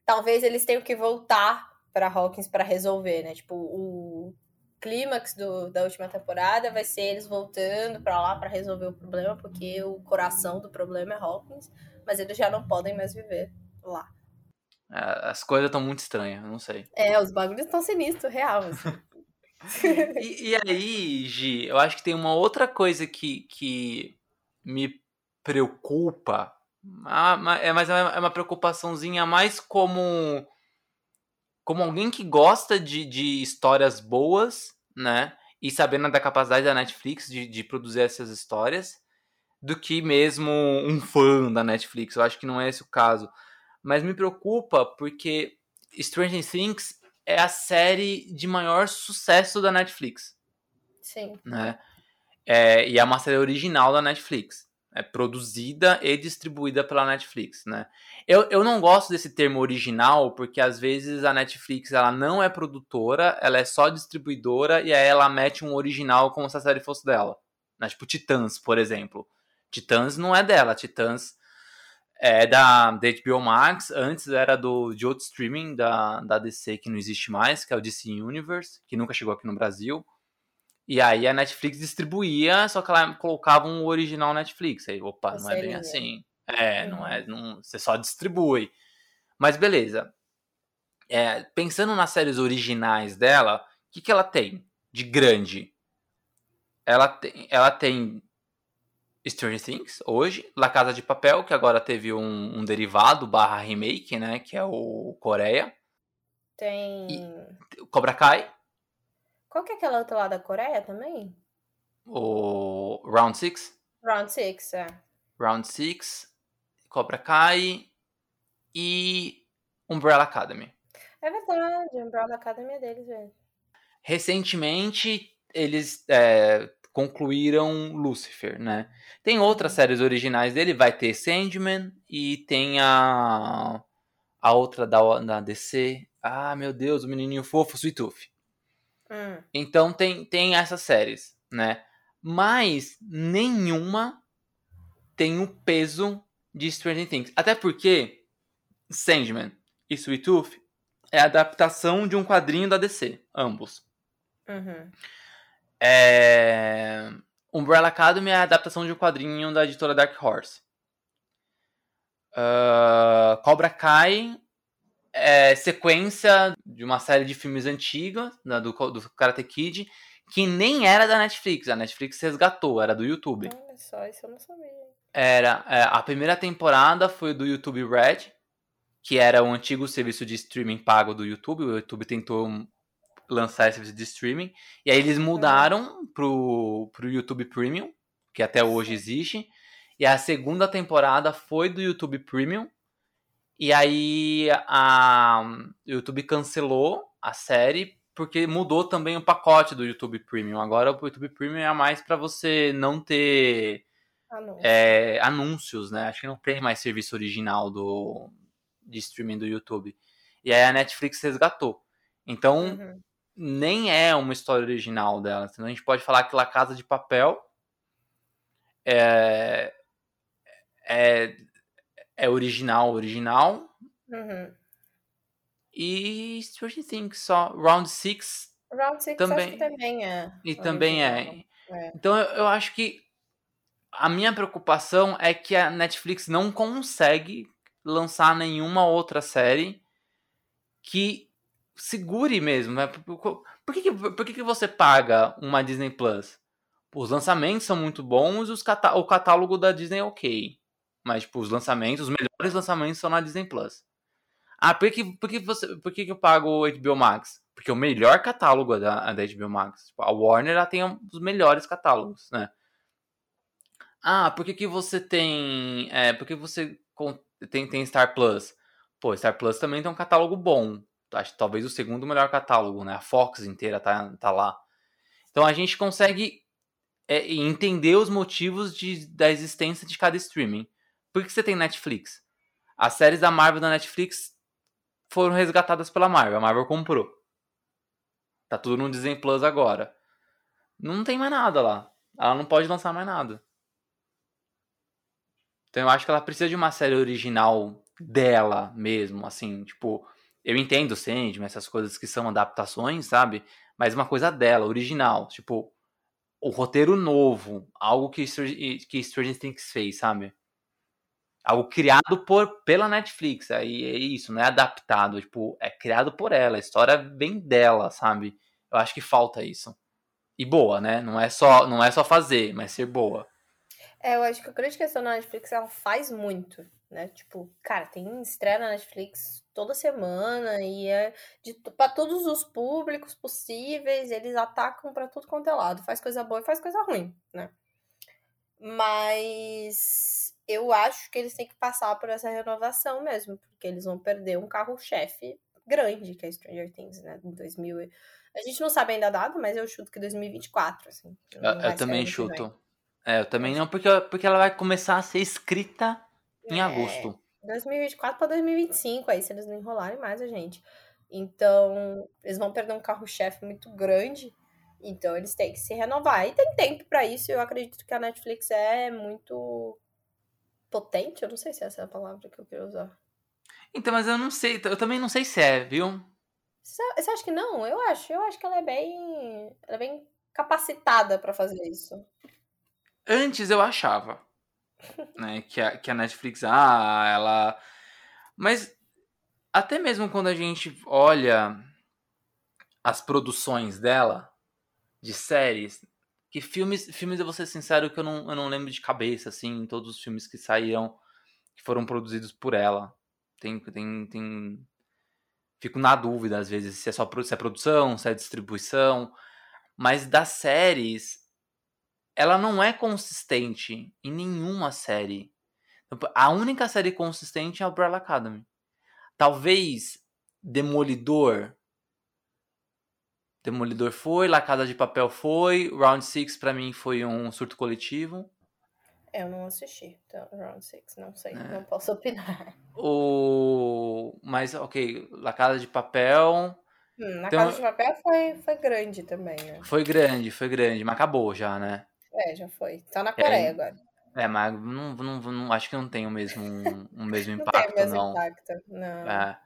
[SPEAKER 1] Talvez eles tenham que voltar para Hawkins para resolver, né? Tipo, o clímax do, da última temporada vai ser eles voltando para lá para resolver o problema, porque o coração do problema é Hawkins, mas eles já não podem mais viver lá.
[SPEAKER 2] É, as coisas estão muito estranhas, não sei.
[SPEAKER 1] É, os bagulhos estão sinistros, real. Assim.
[SPEAKER 2] e, e, aí, Gi, eu acho que tem uma outra coisa que, que me preocupa. É, mas é uma preocupaçãozinha mais como como alguém que gosta de, de histórias boas, né? E sabendo da capacidade da Netflix de, de produzir essas histórias, do que mesmo um fã da Netflix. Eu acho que não é esse o caso mas me preocupa porque Stranger Things é a série de maior sucesso da Netflix.
[SPEAKER 1] Sim.
[SPEAKER 2] Né? É, e é uma série original da Netflix. É produzida e distribuída pela Netflix, né? Eu, eu não gosto desse termo original porque às vezes a Netflix ela não é produtora, ela é só distribuidora e aí ela mete um original como se a série fosse dela. Né? Tipo Titãs, por exemplo. Titãs não é dela, Titãs é da, da HBO Max, antes era do, de outro streaming da, da DC que não existe mais, que é o DC Universe, que nunca chegou aqui no Brasil. E aí a Netflix distribuía, só que ela colocava um original Netflix. Aí, opa, não é bem assim. É, uhum. não é. Não, você só distribui. Mas beleza. É, pensando nas séries originais dela, o que, que ela tem de grande? Ela tem, ela tem Stranger Things, hoje. La Casa de Papel, que agora teve um, um derivado barra remake, né? Que é o Coreia.
[SPEAKER 1] Tem.
[SPEAKER 2] E Cobra Kai.
[SPEAKER 1] Qual que é aquela outra lá da Coreia também?
[SPEAKER 2] O Round 6?
[SPEAKER 1] Round 6, é.
[SPEAKER 2] Round 6, Cobra Kai e Umbrella Academy.
[SPEAKER 1] É verdade, Umbrella Academy é deles, velho.
[SPEAKER 2] Recentemente, eles é, concluíram Lucifer, né? Tem outras
[SPEAKER 1] Uhum.
[SPEAKER 2] séries originais dele, vai ter Sandman e tem a a outra da, da DC. Ah, meu Deus, o menininho fofo, Sweet Tooth.
[SPEAKER 1] Hum.
[SPEAKER 2] Então tem, tem essas séries, né? Mas nenhuma tem o peso de Stranger Things. Até porque Sandman e Sweet Tooth é a adaptação de um quadrinho da DC, ambos.
[SPEAKER 1] Uhum.
[SPEAKER 2] É... Umbrella Academy é a adaptação de um quadrinho da editora Dark Horse. Uh, Cobra Kai é sequência de uma série de filmes antiga né, do, do Karate Kid que nem era da Netflix. A Netflix resgatou, era do YouTube.
[SPEAKER 1] Olha só, isso eu não sabia.
[SPEAKER 2] Era é, a primeira temporada foi do YouTube Red, que era o antigo serviço de streaming pago do YouTube. O YouTube tentou lançar esse serviço de streaming e aí eles mudaram pro, pro YouTube Premium, que até hoje existe. E a segunda temporada foi do YouTube Premium. E aí a o YouTube cancelou a série porque mudou também o pacote do YouTube Premium. Agora o YouTube Premium é mais para você não ter
[SPEAKER 1] Anúncio.
[SPEAKER 2] é, anúncios, né? Acho que não tem mais serviço original do de streaming do YouTube. E aí a Netflix resgatou. Então
[SPEAKER 1] Uhum.
[SPEAKER 2] Nem é uma história original dela. Senão a gente pode falar que La Casa de Papel é, é, é original, original.
[SPEAKER 1] Uhum.
[SPEAKER 2] E Stranger Things só. Round 6
[SPEAKER 1] Round 6
[SPEAKER 2] Também-
[SPEAKER 1] também é.
[SPEAKER 2] e também
[SPEAKER 1] original.
[SPEAKER 2] é.
[SPEAKER 1] É.
[SPEAKER 2] Então eu, eu acho que a minha preocupação é que a Netflix não consegue lançar nenhuma outra série que segure mesmo. Né? Por, que, que- por que, que você paga uma Disney Plus? Os lançamentos são muito bons, os catá- o catálogo da Disney é ok. Mas, tipo, os lançamentos, os melhores lançamentos são na Disney Plus. Ah, por que, por que, você, por que, que eu pago o HBO Max? Porque o melhor catálogo é da, é da HBO Max. Tipo, a Warner ela tem os melhores catálogos, né? Ah, por que, que você tem. É, por que você tem, tem Star Plus? Pô, Star Plus também tem um catálogo bom. Acho talvez o segundo melhor catálogo, né? A Fox inteira tá, tá lá. Então a gente consegue é, entender os motivos de, da existência de cada streaming. Por que você tem Netflix? As séries da Marvel da Netflix foram resgatadas pela Marvel. A Marvel comprou. Tá tudo no Disney Plus agora. Não tem mais nada lá. Ela não pode lançar mais nada. Então eu acho que ela precisa de uma série original dela mesmo, assim, tipo, eu entendo Sandman, essas coisas que são adaptações, sabe? Mas uma coisa dela, original, tipo, o roteiro novo, algo que que Stranger Things fez, sabe? Algo criado por, pela Netflix, aí é isso, não é adaptado, tipo, é criado por ela, a história vem dela, sabe? Eu acho que falta isso. E boa, né? Não é só, não é só fazer, mas ser boa.
[SPEAKER 1] É, eu acho que a grande questão da Netflix, ela faz muito, né? Tipo, cara, tem estreia na Netflix toda semana e é pra todos os públicos possíveis, eles atacam pra tudo quanto é lado. Faz coisa boa e faz coisa ruim, né? Mas eu acho que eles têm que passar por essa renovação mesmo, porque eles vão perder um carro-chefe grande, que é Stranger Things, né? Em 2000. e- A gente não sabe ainda a data, mas eu chuto que 2024, assim.
[SPEAKER 2] Eu, eu também chuto. É, eu também não, porque, porque ela vai começar a ser escrita em
[SPEAKER 1] É.
[SPEAKER 2] agosto.
[SPEAKER 1] 2024 para 2025, aí se eles não enrolarem mais a gente. Então, eles vão perder um carro-chefe muito grande. Então, eles têm que se renovar. E tem tempo para isso. Eu acredito que a Netflix é muito potente. Eu não sei se essa é a palavra que eu quero usar.
[SPEAKER 2] Então, mas eu não sei, eu também não sei se é, viu?
[SPEAKER 1] Você você acha que não? Eu acho. Eu acho que ela é bem, ela é bem capacitada para fazer isso.
[SPEAKER 2] Antes eu achava, né, que a, que a Netflix, ah, ela... Mas até mesmo quando a gente olha as produções dela, de séries, que filmes, filmes eu vou ser sincero que eu não, eu não lembro de cabeça, assim, todos os filmes que saíram, que foram produzidos por ela. Tem, tem, tem... Fico na dúvida, às vezes, se é só se é produção, se é distribuição. Mas das séries, ela não é consistente em nenhuma série. A única série consistente é a Umbrella Academy. Talvez Demolidor. Demolidor foi, La Casa de Papel foi, Round 6 para mim foi um surto coletivo.
[SPEAKER 1] Eu não assisti, então, Round 6, não sei, é. não posso opinar.
[SPEAKER 2] O... Mas, ok, La Casa de Papel...
[SPEAKER 1] Hum, na então... Casa de Papel foi, foi grande também, né?
[SPEAKER 2] Foi grande, foi grande, mas acabou já, né?
[SPEAKER 1] É, já foi. Tá na Coreia é, agora.
[SPEAKER 2] É, mas não, não, não, acho que não tem o mesmo, o mesmo impacto, não. Tem o mesmo não. impacto, não. É.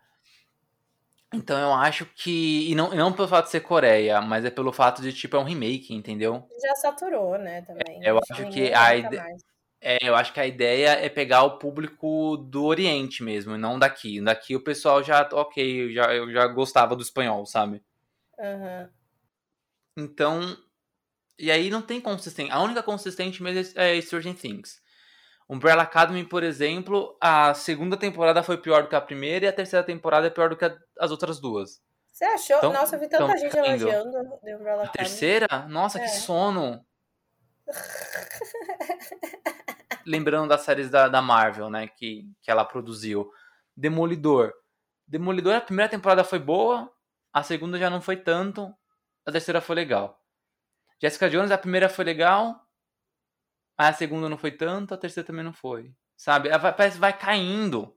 [SPEAKER 2] Então eu acho que. E não, não pelo fato de ser Coreia, mas é pelo fato de, tipo, é um remake, entendeu?
[SPEAKER 1] Já saturou, né, também.
[SPEAKER 2] É, eu acho, acho que a ideia. É, eu acho que a ideia é pegar o público do Oriente mesmo, não daqui. Daqui o pessoal já, ok, eu já, eu já gostava do espanhol, sabe?
[SPEAKER 1] Uhum.
[SPEAKER 2] Então, e aí não tem consistência. A única consistente mesmo é Stranger Things. Umbrella Academy, por exemplo, a segunda temporada foi pior do que a primeira e a terceira temporada é pior do que as outras duas.
[SPEAKER 1] Você achou? Então, Nossa, eu vi tanta gente caindo. elogiando
[SPEAKER 2] de Umbrella Academy. A terceira? Nossa, é. que sono! Lembrando das séries da, da Marvel, né, que, que ela produziu. Demolidor. Demolidor, a primeira temporada foi boa, a segunda já não foi tanto, a terceira foi legal. Jessica Jones, a primeira foi legal, a segunda não foi tanto, a terceira também não foi. Sabe? Vai, parece vai caindo.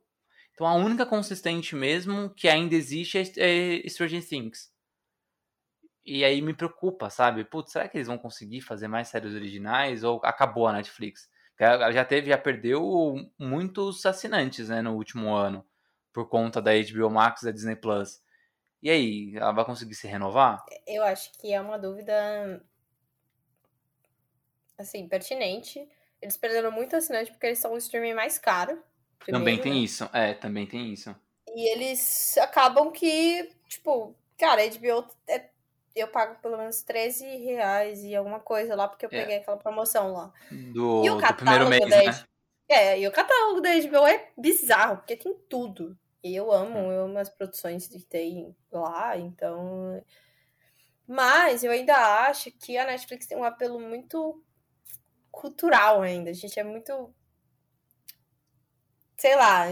[SPEAKER 2] Então a única consistente mesmo que ainda existe é, é Stranger Things. E aí me preocupa, sabe? Putz, será que eles vão conseguir fazer mais séries originais ou acabou a Netflix? Ela já teve, já perdeu muitos assinantes, né, no último ano, por conta da HBO Max e da Disney Plus. E aí, ela vai conseguir se renovar?
[SPEAKER 1] Eu acho que é uma dúvida assim, pertinente. Eles perderam muito assinante porque eles são o streaming mais caro.
[SPEAKER 2] Primeiro, também tem né? isso, é, também tem isso.
[SPEAKER 1] E eles acabam que, tipo, cara, a HBO é, eu pago pelo menos 13 reais e alguma coisa lá, porque eu é. peguei aquela promoção lá.
[SPEAKER 2] Do, e o do primeiro mês, da né?
[SPEAKER 1] É, e o catálogo da HBO é bizarro, porque tem tudo. E eu amo, hum. eu amo as produções que tem lá, então. Mas eu ainda acho que a Netflix tem um apelo muito cultural ainda. A gente é muito. Sei lá,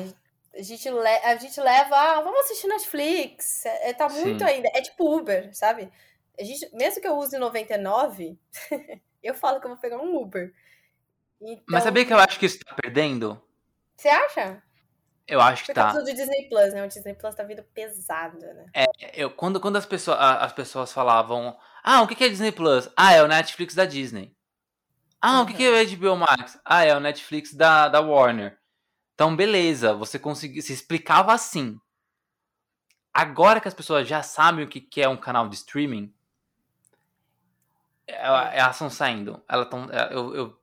[SPEAKER 1] a gente, le... a gente leva, ah, vamos assistir Netflix. É, é, tá muito Sim. ainda. É tipo Uber, sabe? A gente, mesmo que eu use 99, eu falo que eu vou pegar um Uber.
[SPEAKER 2] Então... Mas sabia que eu acho que isso tá perdendo?
[SPEAKER 1] Você acha?
[SPEAKER 2] Eu acho que Por
[SPEAKER 1] tá. Causa do Disney Plus, né? O Disney Plus tá vindo pesado, né?
[SPEAKER 2] É, eu, quando, quando as, pessoas, as pessoas falavam, ah, o que é Disney Plus? Ah, é o Netflix da Disney. Ah, uhum. o que é o HBO Max? Ah, é o Netflix da, da Warner. Então, beleza, você conseguiu. Se explicava assim. Agora que as pessoas já sabem o que é um canal de streaming, elas estão saindo. Elas estão. É, eu, eu,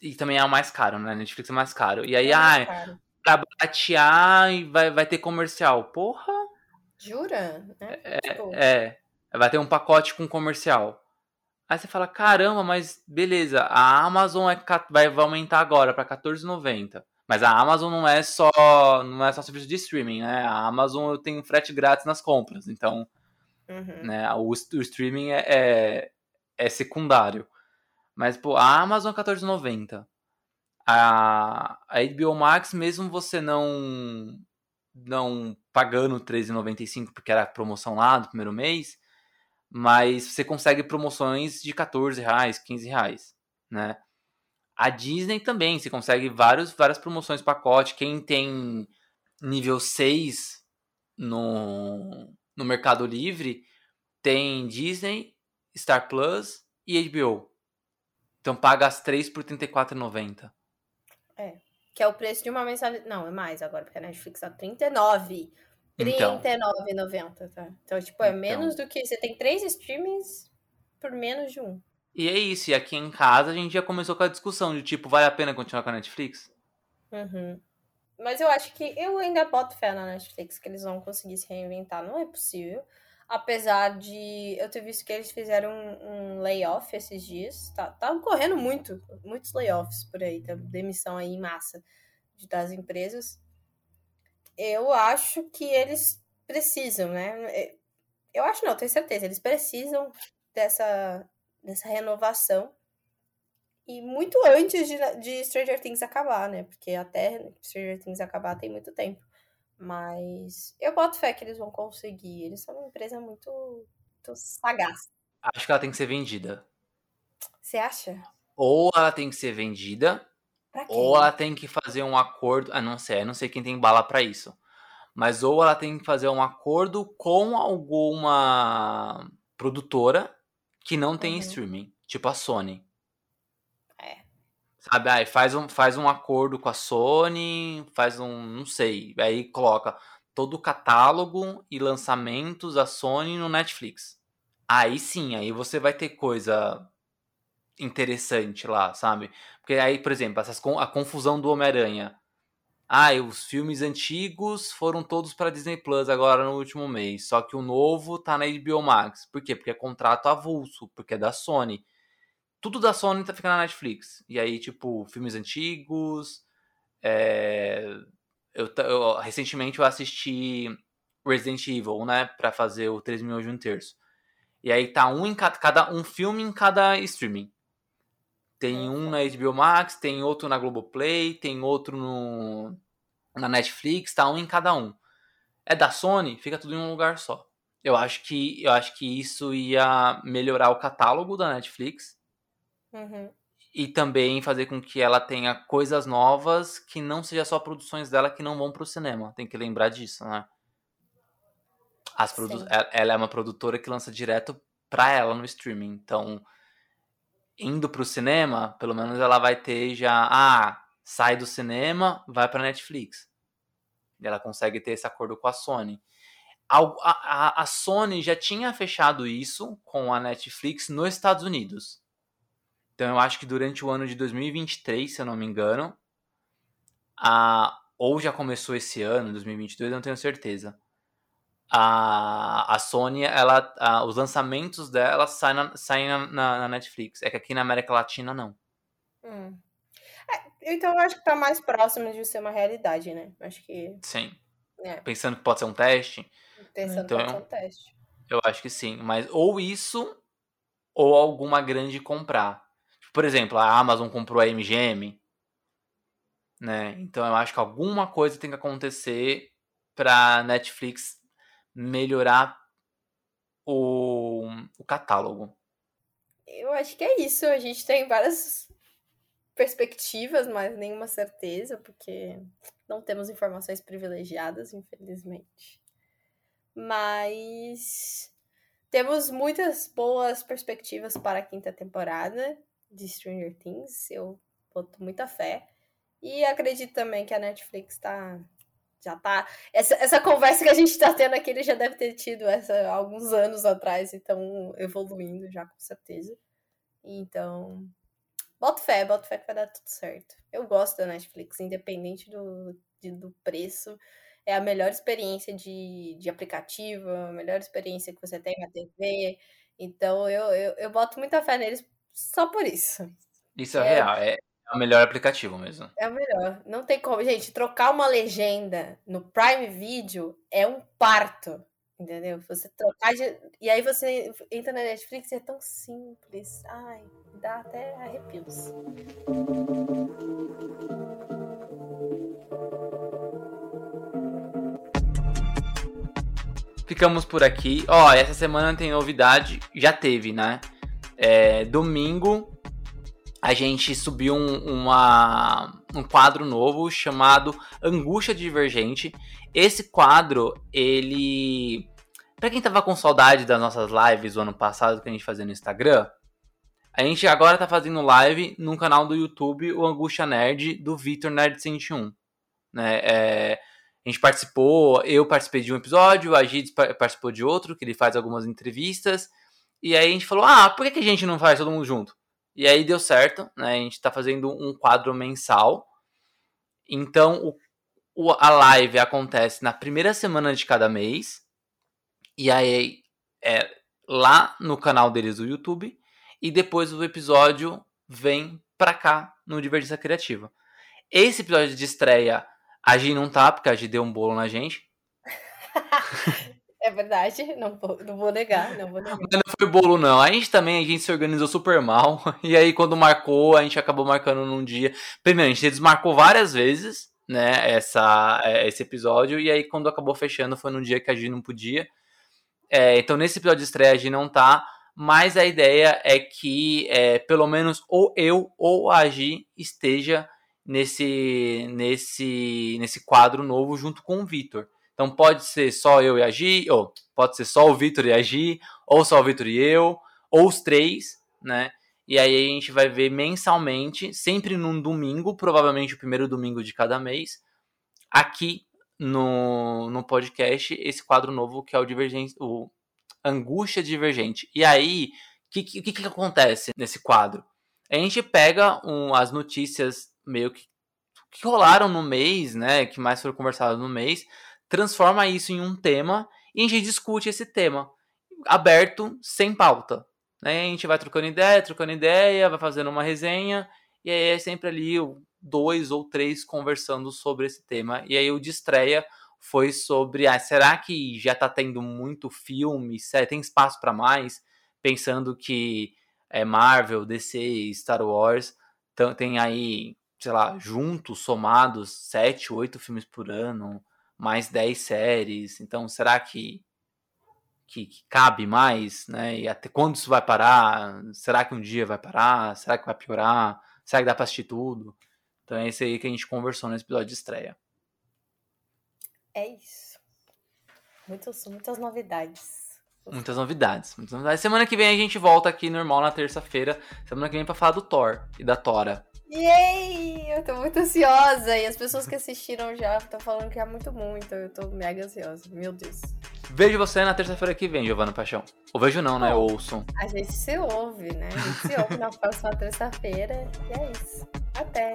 [SPEAKER 2] e também é o mais caro, né? Netflix é mais caro. E aí, é ah, pra baratear vai, vai ter comercial. Porra!
[SPEAKER 1] Jura?
[SPEAKER 2] É, é, tipo... é, vai ter um pacote com comercial. Aí você fala, caramba, mas beleza, a Amazon é, vai, vai aumentar agora para R$14,90. Mas a Amazon não é só não é só serviço de streaming, né? A Amazon tem frete grátis nas compras, então uhum. né, o, o, streaming é, é, é, secundário. Mas, pô, a Amazon é R$14,90. A, a HBO Max, mesmo você não não pagando R$13,95 porque era a promoção lá do primeiro mês, mas você consegue promoções de 14 reais, 15 reais, né? A Disney também, você consegue vários, várias promoções pacote. Quem tem nível 6 no, no Mercado Livre tem Disney, Star Plus e HBO. Então paga as três por R$34,90.
[SPEAKER 1] É, que é o preço de uma mensalidade. Não, é mais agora, porque a Netflix tá R$39,00. R$39,90, então. tá? Então, tipo, é então. menos do que. Você tem três streamings por menos de um.
[SPEAKER 2] E é isso, e aqui em casa a gente já começou com a discussão de tipo, vale a pena continuar com a Netflix?
[SPEAKER 1] Uhum. Mas eu acho que eu ainda boto fé na Netflix que eles vão conseguir se reinventar. Não é possível. Apesar de eu ter visto que eles fizeram um, um layoff esses dias. Tá, tá ocorrendo muito, muitos layoffs por aí, tá? demissão aí em massa das empresas eu acho que eles precisam, né? É, eu acho não, tenho certeza, eles precisam dessa, dessa renovação. E muito antes de, de Stranger Things acabar, né? Porque até Stranger Things acabar tem muito tempo. Mas eu boto fé que eles vão conseguir. Eles são uma empresa muito, muito sagaz.
[SPEAKER 2] Acho que ela tem que ser vendida.
[SPEAKER 1] Você acha?
[SPEAKER 2] Ou ela tem que ser vendida, ou ela tem que fazer um acordo. Ah, não sei, não sei quem tem bala para isso. Mas ou ela tem que fazer um acordo com alguma produtora que não tem uhum. streaming, tipo a Sony. Sabe, aí faz um, faz um acordo com a Sony, faz um, não sei, aí coloca todo o catálogo e lançamentos da Sony no Netflix. Aí sim, aí você vai ter coisa interessante lá, sabe? Porque aí, por exemplo, essas, a confusão do Homem-Aranha. Ah, os filmes antigos foram todos para Disney Plus agora no último mês, só que o novo tá na HBO Max. Por quê? Porque é contrato avulso, porque é da Sony tudo da Sony tá ficando na Netflix. E aí, tipo, filmes antigos. É... Eu, eu, recentemente eu assisti Resident Evil, né? Pra fazer o 3 milhões de um terço. E aí tá um em cada, cada um filme em cada streaming. Tem um na HBO Max, tem outro na Globoplay, tem outro no, na Netflix, tá um em cada um. É da Sony, fica tudo em um lugar só. Eu acho que eu acho que isso ia melhorar o catálogo da Netflix
[SPEAKER 1] Uhum.
[SPEAKER 2] E também fazer com que ela tenha coisas novas que não seja só produções dela que não vão pro cinema. Tem que lembrar disso, né? As produ ela é uma produtora que lança direto pra ela no streaming. Então, indo pro cinema, pelo menos ela vai ter já. Ah, sai do cinema, vai pra Netflix. Ela consegue ter esse acordo com a Sony. A, a, a Sony já tinha fechado isso com a Netflix nos Estados Unidos. Então eu acho que durante o ano de 2023, se eu não me engano, a, ou já começou esse ano, 2022, eu não tenho certeza. A, a Sony, ela, a, os lançamentos dela saem, na, saem na, na, Netflix. É que aqui na América Latina não.
[SPEAKER 1] Hum. É, então eu acho que tá mais próximo de ser uma realidade, né? Acho que.
[SPEAKER 2] Sim. É. Pensando que pode ser um teste.
[SPEAKER 1] Pensando então, que pode ser um teste.
[SPEAKER 2] Eu acho que sim. Mas ou isso, ou alguma grande comprar. Por exemplo, a Amazon comprou a MGM, né? Então eu acho que alguma coisa tem que acontecer para Netflix melhorar o, o catálogo.
[SPEAKER 1] Eu acho que é isso. A gente tem várias perspectivas, mas nenhuma certeza, porque não temos informações privilegiadas, infelizmente. Mas temos muitas boas perspectivas para a quinta temporada de Stranger Things. Eu boto muita fé. E acredito também que a Netflix tá. Já tá. Essa, essa conversa que a gente tá tendo aqui, ele já deve ter tido essa alguns anos atrás, então evoluindo já, com certeza. Então. Boto fé, boto fé que vai dar tudo certo. Eu gosto da Netflix, independente do, de, do preço. É a melhor experiência de, de aplicativo, a melhor experiência que você tem na TV. Então eu, eu, eu boto muita fé neles só por isso.
[SPEAKER 2] Isso é, é real, é, é o melhor aplicativo mesmo.
[SPEAKER 1] É o melhor. Não tem como. Gente, trocar uma legenda no Prime Video é um parto. Entendeu? Você trocar de... E aí você entra na Netflix e é tão simples. Ai, dá até arrepios.
[SPEAKER 2] Ficamos por aqui. Ó, oh, essa semana tem novidade. Já teve, né? É, domingo a gente subiu um, uma, um quadro novo chamado Angústia Divergente. Esse quadro, ele. Pra quem tava com saudade das nossas lives do ano passado que a gente fazia no Instagram, a gente agora tá fazendo live no canal do YouTube, o Angústia Nerd, do Vitor Nerd 101. Né? É, a gente participou, eu participei de um episódio, a Gides participou de outro, que ele faz algumas entrevistas. E aí a gente falou, ah, por que, que a gente não faz todo mundo junto? E aí deu certo, né? A gente está fazendo um quadro mensal. Então o, o, a live acontece na primeira semana de cada mês. E aí é lá no canal deles do YouTube. E depois o episódio vem pra cá no Divergência Criativa. Esse episódio de estreia, a Gi não tá, porque a Gi deu um bolo na gente.
[SPEAKER 1] É verdade, não vou, não vou negar, não vou negar.
[SPEAKER 2] Não foi bolo, não. A gente também, a gente se organizou super mal. E aí, quando marcou, a gente acabou marcando num dia. Primeiro, a gente desmarcou várias vezes, né, essa, é, esse episódio. E aí, quando acabou fechando, foi num dia que a gente não podia. É, então, nesse episódio de estreia, a gente não tá. Mas a ideia é que, é, pelo menos, ou eu ou a Gi esteja nesse, nesse, nesse quadro novo junto com o Vitor. Então pode ser só eu e a Gi, ou pode ser só o Vitor e a Gi, ou só o Vitor e eu, ou os três, né? E aí a gente vai ver mensalmente, sempre num domingo, provavelmente o primeiro domingo de cada mês, aqui no, no podcast, esse quadro novo que é o Divergente, o Angústia Divergente. E aí, o que, que, que, acontece nesse quadro? A gente pega um, as notícias meio que, que rolaram no mês, né? Que mais foram conversadas no mês, transforma isso em um tema e a gente discute esse tema aberto, sem pauta. Né? A gente vai trocando ideia, trocando ideia, vai fazendo uma resenha, e aí é sempre ali dois ou três conversando sobre esse tema. E aí o de estreia foi sobre, ah, será que já tá tendo muito filme, tem espaço para mais? Pensando que é Marvel, DC, Star Wars, tem aí, sei lá, juntos, somados, sete, oito filmes por ano mais 10 séries. Então, será que, que, que, cabe mais? Né? E até quando isso vai parar? Será que um dia vai parar? Será que vai piorar? Será que dá para assistir tudo? Então é isso aí que a gente conversou nesse episódio de estreia.
[SPEAKER 1] É isso. Muitas, muitas novidades.
[SPEAKER 2] Muitas novidades, muitas novidades. Semana que vem a gente volta aqui normal na terça-feira. Semana que vem pra falar do Thor e da Tora.
[SPEAKER 1] Yay! Eu tô muito ansiosa. E as pessoas que assistiram já estão falando que é muito, muito. Eu tô mega ansiosa. Meu Deus.
[SPEAKER 2] Vejo você na terça-feira que vem, Giovana Paixão. Ou vejo não, né? Ouço.
[SPEAKER 1] A gente se ouve, né? A gente se ouve na próxima terça-feira. E é isso. Até!